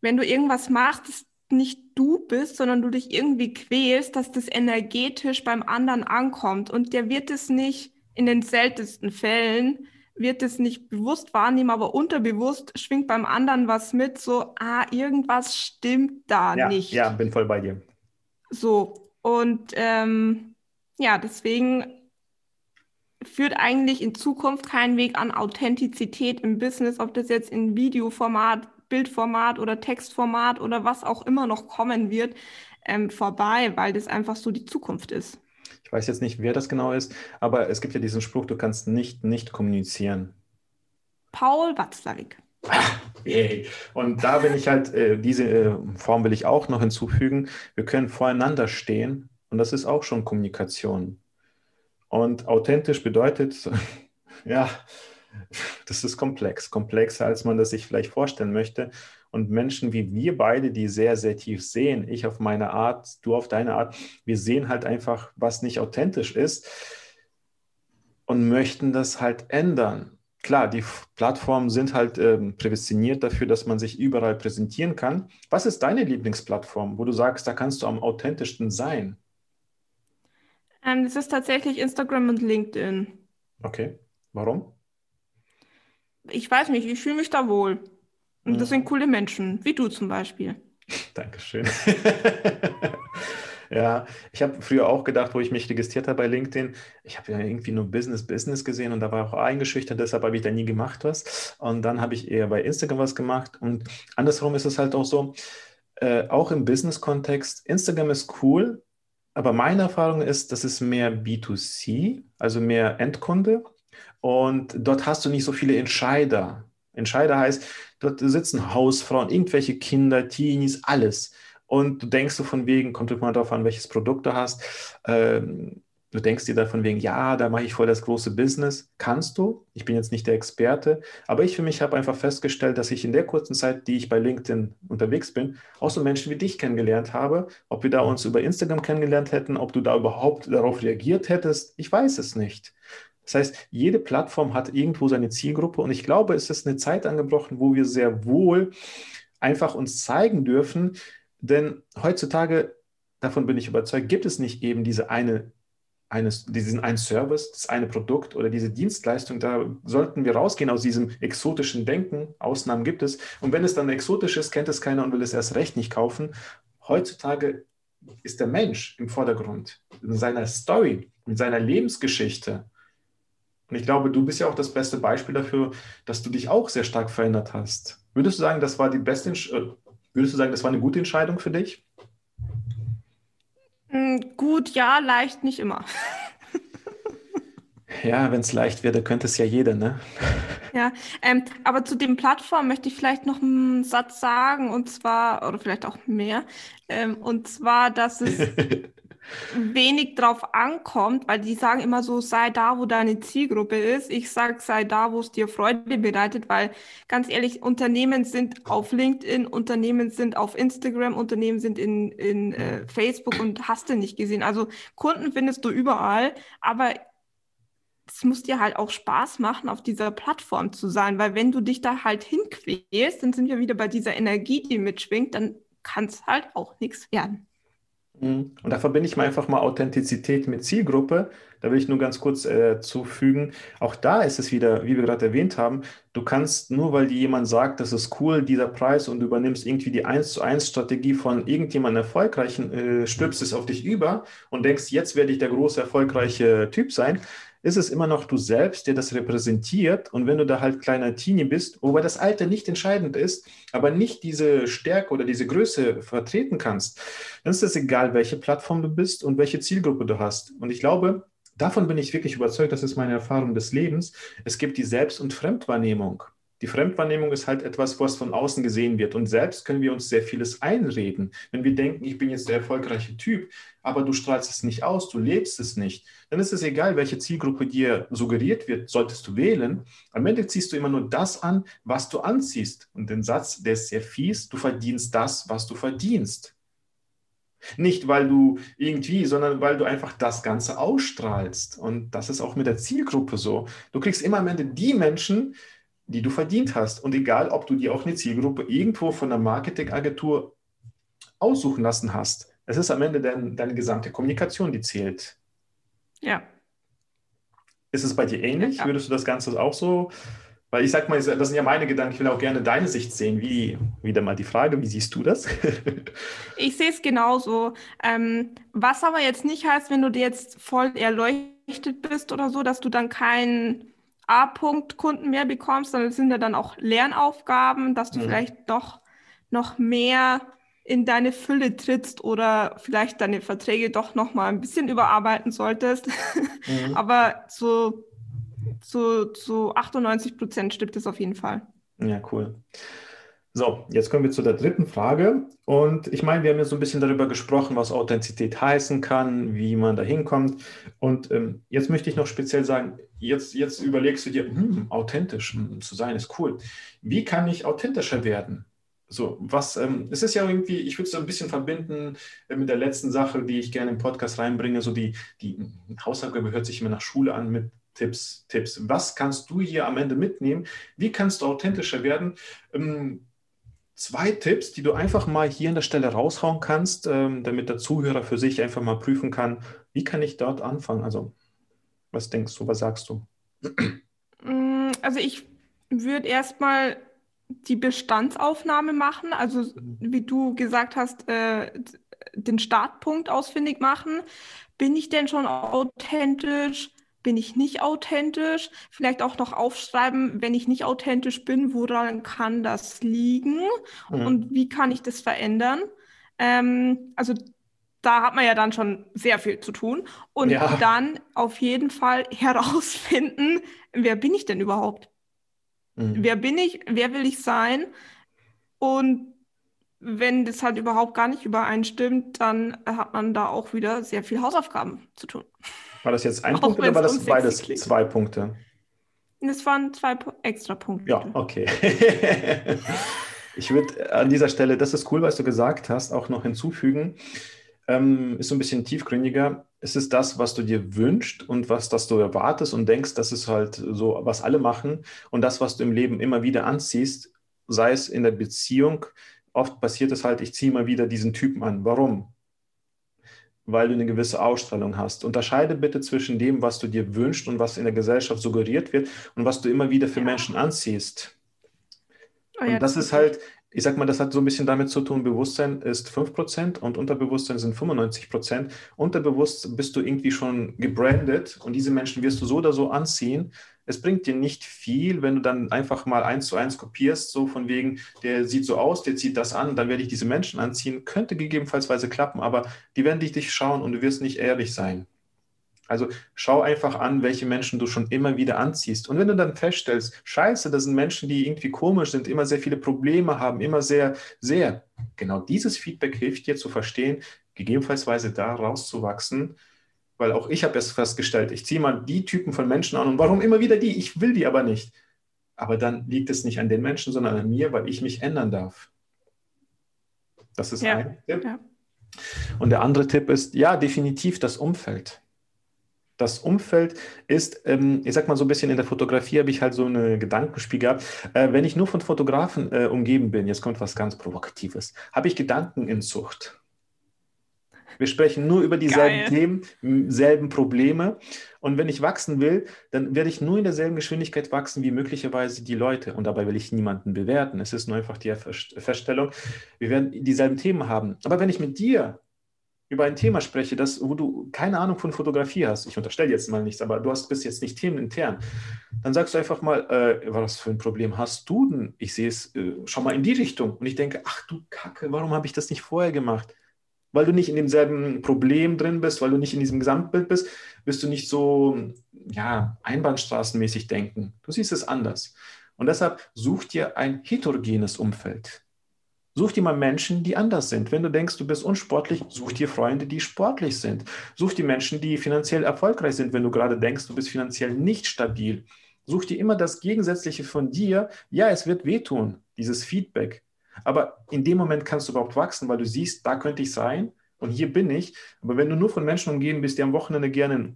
wenn du irgendwas machst, das nicht du bist, sondern du dich irgendwie quälst, dass das energetisch beim anderen ankommt. Und der wird es nicht in den seltensten Fällen, wird es nicht bewusst wahrnehmen, aber unterbewusst schwingt beim anderen was mit, so, ah, irgendwas stimmt da ja, nicht. Ja, bin voll bei dir. So, und ähm, ja, deswegen führt eigentlich in Zukunft kein Weg an Authentizität im Business, ob das jetzt in Videoformat, Bildformat oder Textformat oder was auch immer noch kommen wird. ähm, vorbei, weil das einfach so die Zukunft ist. Ich weiß jetzt nicht, wer das genau ist, aber es gibt ja diesen Spruch, du kannst nicht nicht kommunizieren. Paul Watzlawick. Yay. Und da bin ich halt, äh, diese äh, Form will ich auch noch hinzufügen. Wir können voreinander stehen und das ist auch schon Kommunikation. Und authentisch bedeutet, ja, das ist komplex, komplexer, als man das sich vielleicht vorstellen möchte. Und Menschen wie wir beide, die sehr, sehr tief sehen, ich auf meine Art, du auf deine Art, wir sehen halt einfach, was nicht authentisch ist und möchten das halt ändern. Klar, die Plattformen sind halt ähm, prädestiniert dafür, dass man sich überall präsentieren kann. Was ist deine Lieblingsplattform, wo du sagst, da kannst du am authentischsten sein? Ähm, das ist tatsächlich Instagram und LinkedIn. Okay, warum? Ich weiß nicht, ich fühle mich da wohl. Und das sind mhm. coole Menschen, wie du zum Beispiel. Dankeschön. ja, ich habe früher auch gedacht, wo ich mich registriert habe bei LinkedIn, ich habe ja irgendwie nur Business, Business gesehen und da war auch eingeschüchtert, deshalb habe ich da nie gemacht was. Und dann habe ich eher bei Instagram was gemacht. Und andersherum ist es halt auch so, äh, auch im Business-Kontext, Instagram ist cool, aber meine Erfahrung ist, das ist mehr B2C, also mehr Endkunde. Und dort hast du nicht so viele Entscheider. Entscheider heißt, dort sitzen Hausfrauen, irgendwelche Kinder, Teenies, alles. Und du denkst so von wegen, kommt immer darauf an, welches Produkt du hast. Ähm, du denkst dir da von wegen, ja, da mache ich voll das große Business. Kannst du? Ich bin jetzt nicht der Experte, aber ich für mich habe einfach festgestellt, dass ich in der kurzen Zeit, die ich bei LinkedIn unterwegs bin, auch so Menschen wie dich kennengelernt habe. Ob wir da uns über Instagram kennengelernt hätten, ob du da überhaupt darauf reagiert hättest, ich weiß es nicht. Das heißt, jede Plattform hat irgendwo seine Zielgruppe und ich glaube, es ist eine Zeit angebrochen, wo wir sehr wohl einfach uns zeigen dürfen, denn heutzutage, davon bin ich überzeugt, gibt es nicht eben diese eine, eines, diesen einen Service, das eine Produkt oder diese Dienstleistung. Da sollten wir rausgehen aus diesem exotischen Denken. Ausnahmen gibt es. Und wenn es dann exotisch ist, kennt es keiner und will es erst recht nicht kaufen. Heutzutage ist der Mensch im Vordergrund, in seiner Story, in seiner Lebensgeschichte. Und ich glaube, du bist ja auch das beste Beispiel dafür, dass du dich auch sehr stark verändert hast. Würdest du sagen, das war die beste, äh, würdest du sagen, das war eine gute Entscheidung für dich? Mm, gut, ja, leicht nicht immer. ja, wenn es leicht wäre, könnte es ja jeder, ne? Ja, ähm, aber zu den Plattformen möchte ich vielleicht noch einen Satz sagen, und zwar, oder vielleicht auch mehr, ähm, und zwar, dass es wenig drauf ankommt, weil die sagen immer so, sei da, wo deine Zielgruppe ist. Ich sage, sei da, wo es dir Freude bereitet, weil ganz ehrlich, Unternehmen sind auf LinkedIn, Unternehmen sind auf Instagram, Unternehmen sind in, in äh, Facebook und hast du nicht gesehen. Also Kunden findest du überall, aber es muss dir halt auch Spaß machen, auf dieser Plattform zu sein, weil wenn du dich da halt hinquälst, dann sind wir wieder bei dieser Energie, die mitschwingt, dann kann es halt auch nichts werden. Mhm. Und da verbinde ich mal einfach mal Authentizität mit Zielgruppe. Da will ich nur ganz kurz äh, zufügen. Auch da ist es wieder, wie wir gerade erwähnt haben, du kannst nur, weil dir jemand sagt, das ist cool, dieser Preis, und du übernimmst irgendwie die 1 zu 1 Strategie von irgendjemandem Erfolgreichen, äh, stülpst es auf dich über und denkst, jetzt werde ich der große, erfolgreiche Typ sein ist es immer noch du selbst, der das repräsentiert. Und wenn du da halt kleiner Teenie bist, wobei das Alter nicht entscheidend ist, aber nicht diese Stärke oder diese Größe vertreten kannst, dann ist es egal, welche Plattform du bist und welche Zielgruppe du hast. Und ich glaube, davon bin ich wirklich überzeugt, das ist meine Erfahrung des Lebens. Es gibt die Selbst- und Fremdwahrnehmung. Die Fremdwahrnehmung ist halt etwas, was von außen gesehen wird. Und selbst können wir uns sehr vieles einreden. Wenn wir denken, ich bin jetzt der erfolgreiche Typ, aber du strahlst es nicht aus, du lebst es nicht, dann ist es egal, welche Zielgruppe dir suggeriert wird, solltest du wählen. Am Ende ziehst du immer nur das an, was du anziehst. Und den Satz, der ist sehr fies, du verdienst das, was du verdienst. Nicht, weil du irgendwie, sondern weil du einfach das Ganze ausstrahlst. Und das ist auch mit der Zielgruppe so. Du kriegst immer am Ende die Menschen, du verdient hast. Und egal, ob du dir auch eine Zielgruppe irgendwo von der Marketingagentur aussuchen lassen hast, es ist am Ende dein, deine gesamte Kommunikation, die zählt. Ja. Ist es bei dir ähnlich? Ja. Würdest du das Ganze auch so? Weil ich sag mal, das sind ja meine Gedanken, ich will auch gerne deine Sicht sehen. Wie, wieder mal die Frage, wie siehst du das? ich sehe es genauso. Ähm, was aber jetzt nicht heißt, wenn du dir jetzt voll erleuchtet bist oder so, dass du dann keinen A-Punkt-Kunden mehr bekommst, sondern es sind ja dann auch Lernaufgaben, dass du mhm. vielleicht doch noch mehr in deine Fülle trittst oder vielleicht deine Verträge doch noch mal ein bisschen überarbeiten solltest. Mhm. Aber so zu, zu 98 Prozent stimmt es auf jeden Fall. Ja, cool. So, jetzt kommen wir zu der dritten Frage. Und ich meine, wir haben ja so ein bisschen darüber gesprochen, was Authentizität heißen kann, wie man da hinkommt. Und ähm, jetzt möchte ich noch speziell sagen, jetzt, jetzt überlegst du dir, hm, authentisch hm, zu sein ist cool. Wie kann ich authentischer werden? So, was, ähm, es ist ja irgendwie, ich würde es so ein bisschen verbinden äh, mit der letzten Sache, die ich gerne im Podcast reinbringe, so die, die Hausaufgabe hört sich immer nach Schule an mit Tipps, Tipps. Was kannst du hier am Ende mitnehmen? Wie kannst du authentischer werden? Ähm, zwei Tipps, die du einfach mal hier an der Stelle raushauen kannst, ähm, damit der Zuhörer für sich einfach mal prüfen kann, wie kann ich dort anfangen? Also, was denkst du, was sagst du? Mm, also ich würde erstmal die Bestandsaufnahme machen, also mhm. wie du gesagt hast, äh, den Startpunkt ausfindig machen. Bin ich denn schon authentisch? Bin ich nicht authentisch? Vielleicht auch noch aufschreiben, wenn ich nicht authentisch bin, woran kann das liegen mhm. und wie kann ich das verändern? Ähm, also da hat man ja dann schon sehr viel zu tun. Und ja. dann auf jeden Fall herausfinden, wer bin ich denn überhaupt? Mhm. Wer bin ich? Wer will ich sein? Und wenn das halt überhaupt gar nicht übereinstimmt, dann hat man da auch wieder sehr viel Hausaufgaben zu tun. War das jetzt ein auch Punkt oder war das beides klingt. zwei Punkte? Das waren zwei extra Punkte. Ja, okay. ich würde an dieser Stelle, das ist cool, was du gesagt hast, auch noch hinzufügen. Ähm, ist so ein bisschen tiefgründiger. Es ist das, was du dir wünschst und was das du erwartest und denkst, das ist halt so, was alle machen. Und das, was du im Leben immer wieder anziehst, sei es in der Beziehung, oft passiert es halt, ich ziehe mal wieder diesen Typen an. Warum? weil du eine gewisse Ausstrahlung hast. Unterscheide bitte zwischen dem, was du dir wünschst und was in der Gesellschaft suggeriert wird und was du immer wieder für ja. Menschen anziehst. Oh ja, und das, das ist halt, ich sag mal, das hat so ein bisschen damit zu tun, Bewusstsein ist 5% und Unterbewusstsein sind 95%. Unterbewusst bist du irgendwie schon gebrandet und diese Menschen wirst du so oder so anziehen. Es bringt dir nicht viel, wenn du dann einfach mal eins zu eins kopierst, so von wegen, der sieht so aus, der zieht das an, dann werde ich diese Menschen anziehen. Könnte gegebenenfalls klappen, aber die werden dich schauen und du wirst nicht ehrlich sein. Also schau einfach an, welche Menschen du schon immer wieder anziehst. Und wenn du dann feststellst, scheiße, das sind Menschen, die irgendwie komisch sind, immer sehr viele Probleme haben, immer sehr, sehr, genau dieses Feedback hilft dir zu verstehen, gegebenenfalls da rauszuwachsen, weil auch ich habe es festgestellt, ich ziehe mal die Typen von Menschen an und warum immer wieder die? Ich will die aber nicht. Aber dann liegt es nicht an den Menschen, sondern an mir, weil ich mich ändern darf. Das ist ja. ein Tipp. Ja. Und der andere Tipp ist, ja, definitiv das Umfeld das Umfeld ist, ähm, ich sag mal so ein bisschen in der Fotografie habe ich halt so eine Gedankenspiel gehabt. Äh, wenn ich nur von Fotografen äh, umgeben bin, jetzt kommt was ganz Provokatives, habe ich Gedankeninzucht. Wir sprechen nur über dieselben Geil. Themen, selben Probleme. Und wenn ich wachsen will, dann werde ich nur in derselben Geschwindigkeit wachsen wie möglicherweise die Leute. Und dabei will ich niemanden bewerten. Es ist nur einfach die Feststellung, wir werden dieselben Themen haben. Aber wenn ich mit dir über ein Thema spreche, das, wo du keine Ahnung von Fotografie hast, ich unterstelle jetzt mal nichts, aber du hast bis jetzt nicht themenintern, dann sagst du einfach mal, äh, was für ein Problem hast du denn? Ich sehe es, äh, schau mal in die Richtung. Und ich denke, ach du Kacke, warum habe ich das nicht vorher gemacht? Weil du nicht in demselben Problem drin bist, weil du nicht in diesem Gesamtbild bist, wirst du nicht so ja, einbahnstraßenmäßig denken. Du siehst es anders. Und deshalb such dir ein heterogenes Umfeld. Such dir mal Menschen, die anders sind. Wenn du denkst, du bist unsportlich, such dir Freunde, die sportlich sind. Such dir Menschen, die finanziell erfolgreich sind, wenn du gerade denkst, du bist finanziell nicht stabil. Such dir immer das Gegensätzliche von dir. Ja, es wird wehtun, dieses Feedback. Aber in dem Moment kannst du überhaupt wachsen, weil du siehst, da könnte ich sein und hier bin ich. Aber wenn du nur von Menschen umgeben bist, die am Wochenende gerne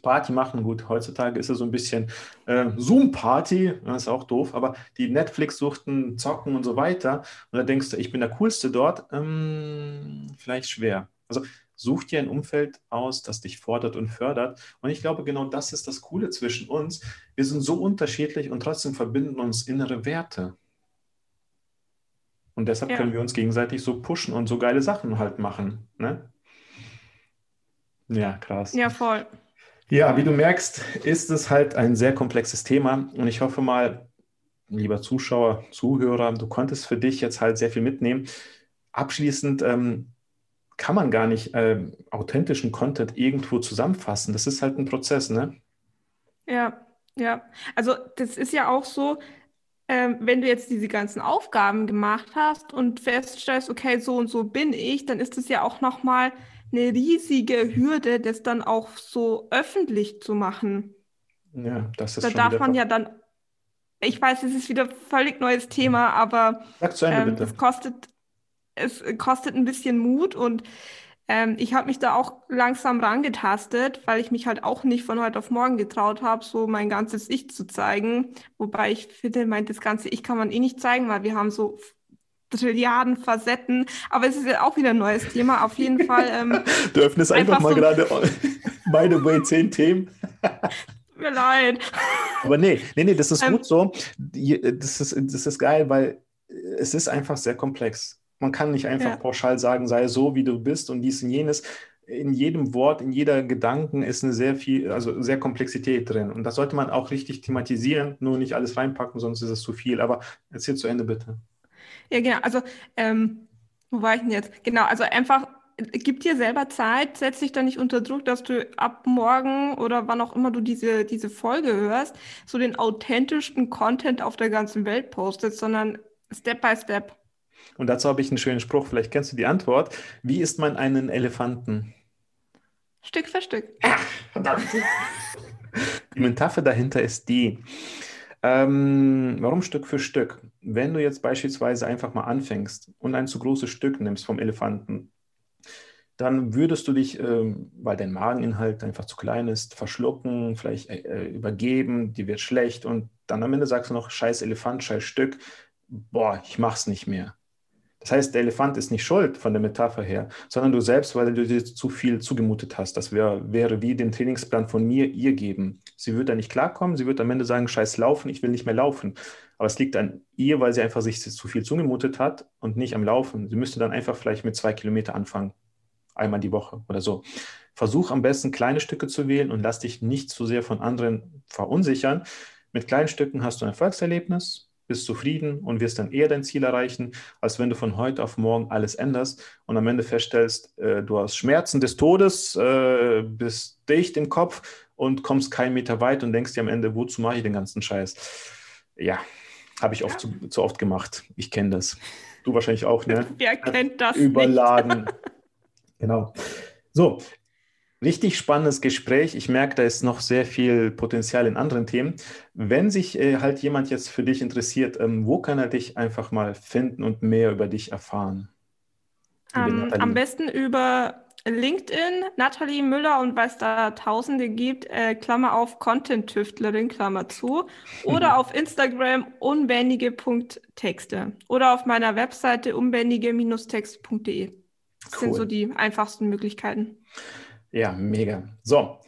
Party machen. Gut, heutzutage ist es so ein bisschen äh, Zoom-Party, das ist auch doof, aber die Netflix-Suchten, Zocken und so weiter. Und da denkst du, ich bin der Coolste dort, ähm, vielleicht schwer. Also such dir ein Umfeld aus, das dich fordert und fördert. Und ich glaube, genau das ist das Coole zwischen uns. Wir sind so unterschiedlich und trotzdem verbinden uns innere Werte. Und deshalb ja. können wir uns gegenseitig so pushen und so geile Sachen halt machen. Ne? Ja, krass. Ja, voll. Ja, wie du merkst, ist es halt ein sehr komplexes Thema und ich hoffe mal, lieber Zuschauer, Zuhörer, du konntest für dich jetzt halt sehr viel mitnehmen. abschließend ähm, kann man gar nicht äh, authentischen Content irgendwo zusammenfassen. Das ist halt ein Prozess, ne? Ja, ja. Also das ist ja auch so, ähm, wenn du jetzt diese ganzen Aufgaben gemacht hast und feststellst, okay, so und so bin ich, dann ist es ja auch nochmal eine riesige Hürde, das dann auch so öffentlich zu machen. Ja, das ist Da darf man ja dann, ich weiß, es ist wieder ein völlig neues Thema, aber Ende, ähm, es kostet, es kostet ein bisschen Mut und ähm, ich habe mich da auch langsam rangetastet, weil ich mich halt auch nicht von heute auf morgen getraut habe, so mein ganzes Ich zu zeigen. Wobei ich finde, mein, das ganze Ich kann man eh nicht zeigen, weil wir haben so Trilliarden Facetten. Aber es ist ja auch wieder ein neues Thema. Auf jeden Fall. Ähm, Du öffnest einfach, Einfach mal so- gerade, by the way, zehn Themen. tut mir leid. Aber nee, nee, nee, das ist Ähm, gut so. Das ist, das ist geil, weil es ist einfach sehr komplex. Man kann nicht einfach Ja. pauschal sagen, sei so, wie du bist und dies und jenes. In jedem Wort, in jeder Gedanken ist eine sehr viel, also sehr Komplexität drin. Und das sollte man auch richtig thematisieren, nur nicht alles reinpacken, sonst ist es zu viel. Aber erzähl zu Ende, bitte. Ja, genau. Also, ähm, wo war ich denn jetzt? Genau, also einfach, gib dir selber Zeit, setz dich da nicht unter Druck, dass du ab morgen oder wann auch immer du diese, diese Folge hörst, so den authentischsten Content auf der ganzen Welt postest, sondern Step by Step. Und dazu habe ich einen schönen Spruch, vielleicht kennst du die Antwort. Wie isst man einen Elefanten? Stück für Stück. Verdammt. Die Metapher dahinter ist die, ähm, warum Stück für Stück? Wenn du jetzt beispielsweise einfach mal anfängst und ein zu großes Stück nimmst vom Elefanten, dann würdest du dich, ähm, weil dein Mageninhalt einfach zu klein ist, verschlucken, vielleicht äh, äh, übergeben, dir wird schlecht und dann am Ende sagst du noch, scheiß Elefant, scheiß Stück, boah, ich mach's nicht mehr. Das heißt, der Elefant ist nicht schuld von der Metapher her, sondern du selbst, weil du dir zu viel zugemutet hast. Das wär, wäre wie den Trainingsplan von mir ihr geben. Sie wird da nicht klarkommen, sie wird am Ende sagen, scheiß laufen, ich will nicht mehr laufen. Aber es liegt an ihr, weil sie einfach sich zu viel zugemutet hat und nicht am Laufen. Sie müsste dann einfach vielleicht mit zwei Kilometer anfangen. Einmal die Woche oder so. Versuch am besten kleine Stücke zu wählen und lass dich nicht zu sehr von anderen verunsichern. Mit kleinen Stücken hast du ein Erfolgserlebnis, bist zufrieden und wirst dann eher dein Ziel erreichen, als wenn du von heute auf morgen alles änderst und am Ende feststellst, äh, du hast Schmerzen des Todes, äh, bist dicht im Kopf und kommst keinen Meter weit und denkst dir am Ende, wozu mache ich den ganzen Scheiß? Ja, habe ich oft zu, zu oft gemacht. Ich kenne das. Du wahrscheinlich auch, ne? Wer kennt das? Überladen. genau. So, richtig spannendes Gespräch. Ich merke, da ist noch sehr viel Potenzial in anderen Themen. Wenn sich äh, halt jemand jetzt für dich interessiert, ähm, wo kann er dich einfach mal finden und mehr über dich erfahren? Liebe Ähm, am besten über LinkedIn, Nathalie Müller und weil es da Tausende gibt, äh, Klammer auf, Content-Tüftlerin, Klammer zu. Oder auf Instagram unbändige.texte. Oder auf meiner Webseite unbändige-text.de. Das sind Cool. so die einfachsten Möglichkeiten. Ja, mega. So,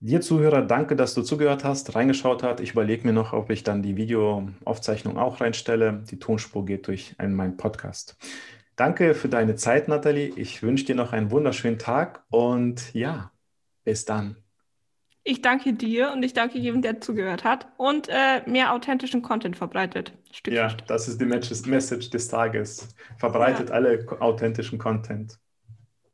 dir Zuhörer, danke, dass du zugehört hast, reingeschaut hast. Ich überlege mir noch, ob ich dann die Videoaufzeichnung auch reinstelle. Die Tonspur geht durch einen, meinen Podcast. Danke für deine Zeit, Nathalie. Ich wünsche dir noch einen wunderschönen Tag und ja, bis dann. Ich danke dir und ich danke jedem, der zugehört hat und äh, mehr authentischen Content verbreitet. Stück Ja, das ist die Message des Tages. Verbreitet alle authentischen Content.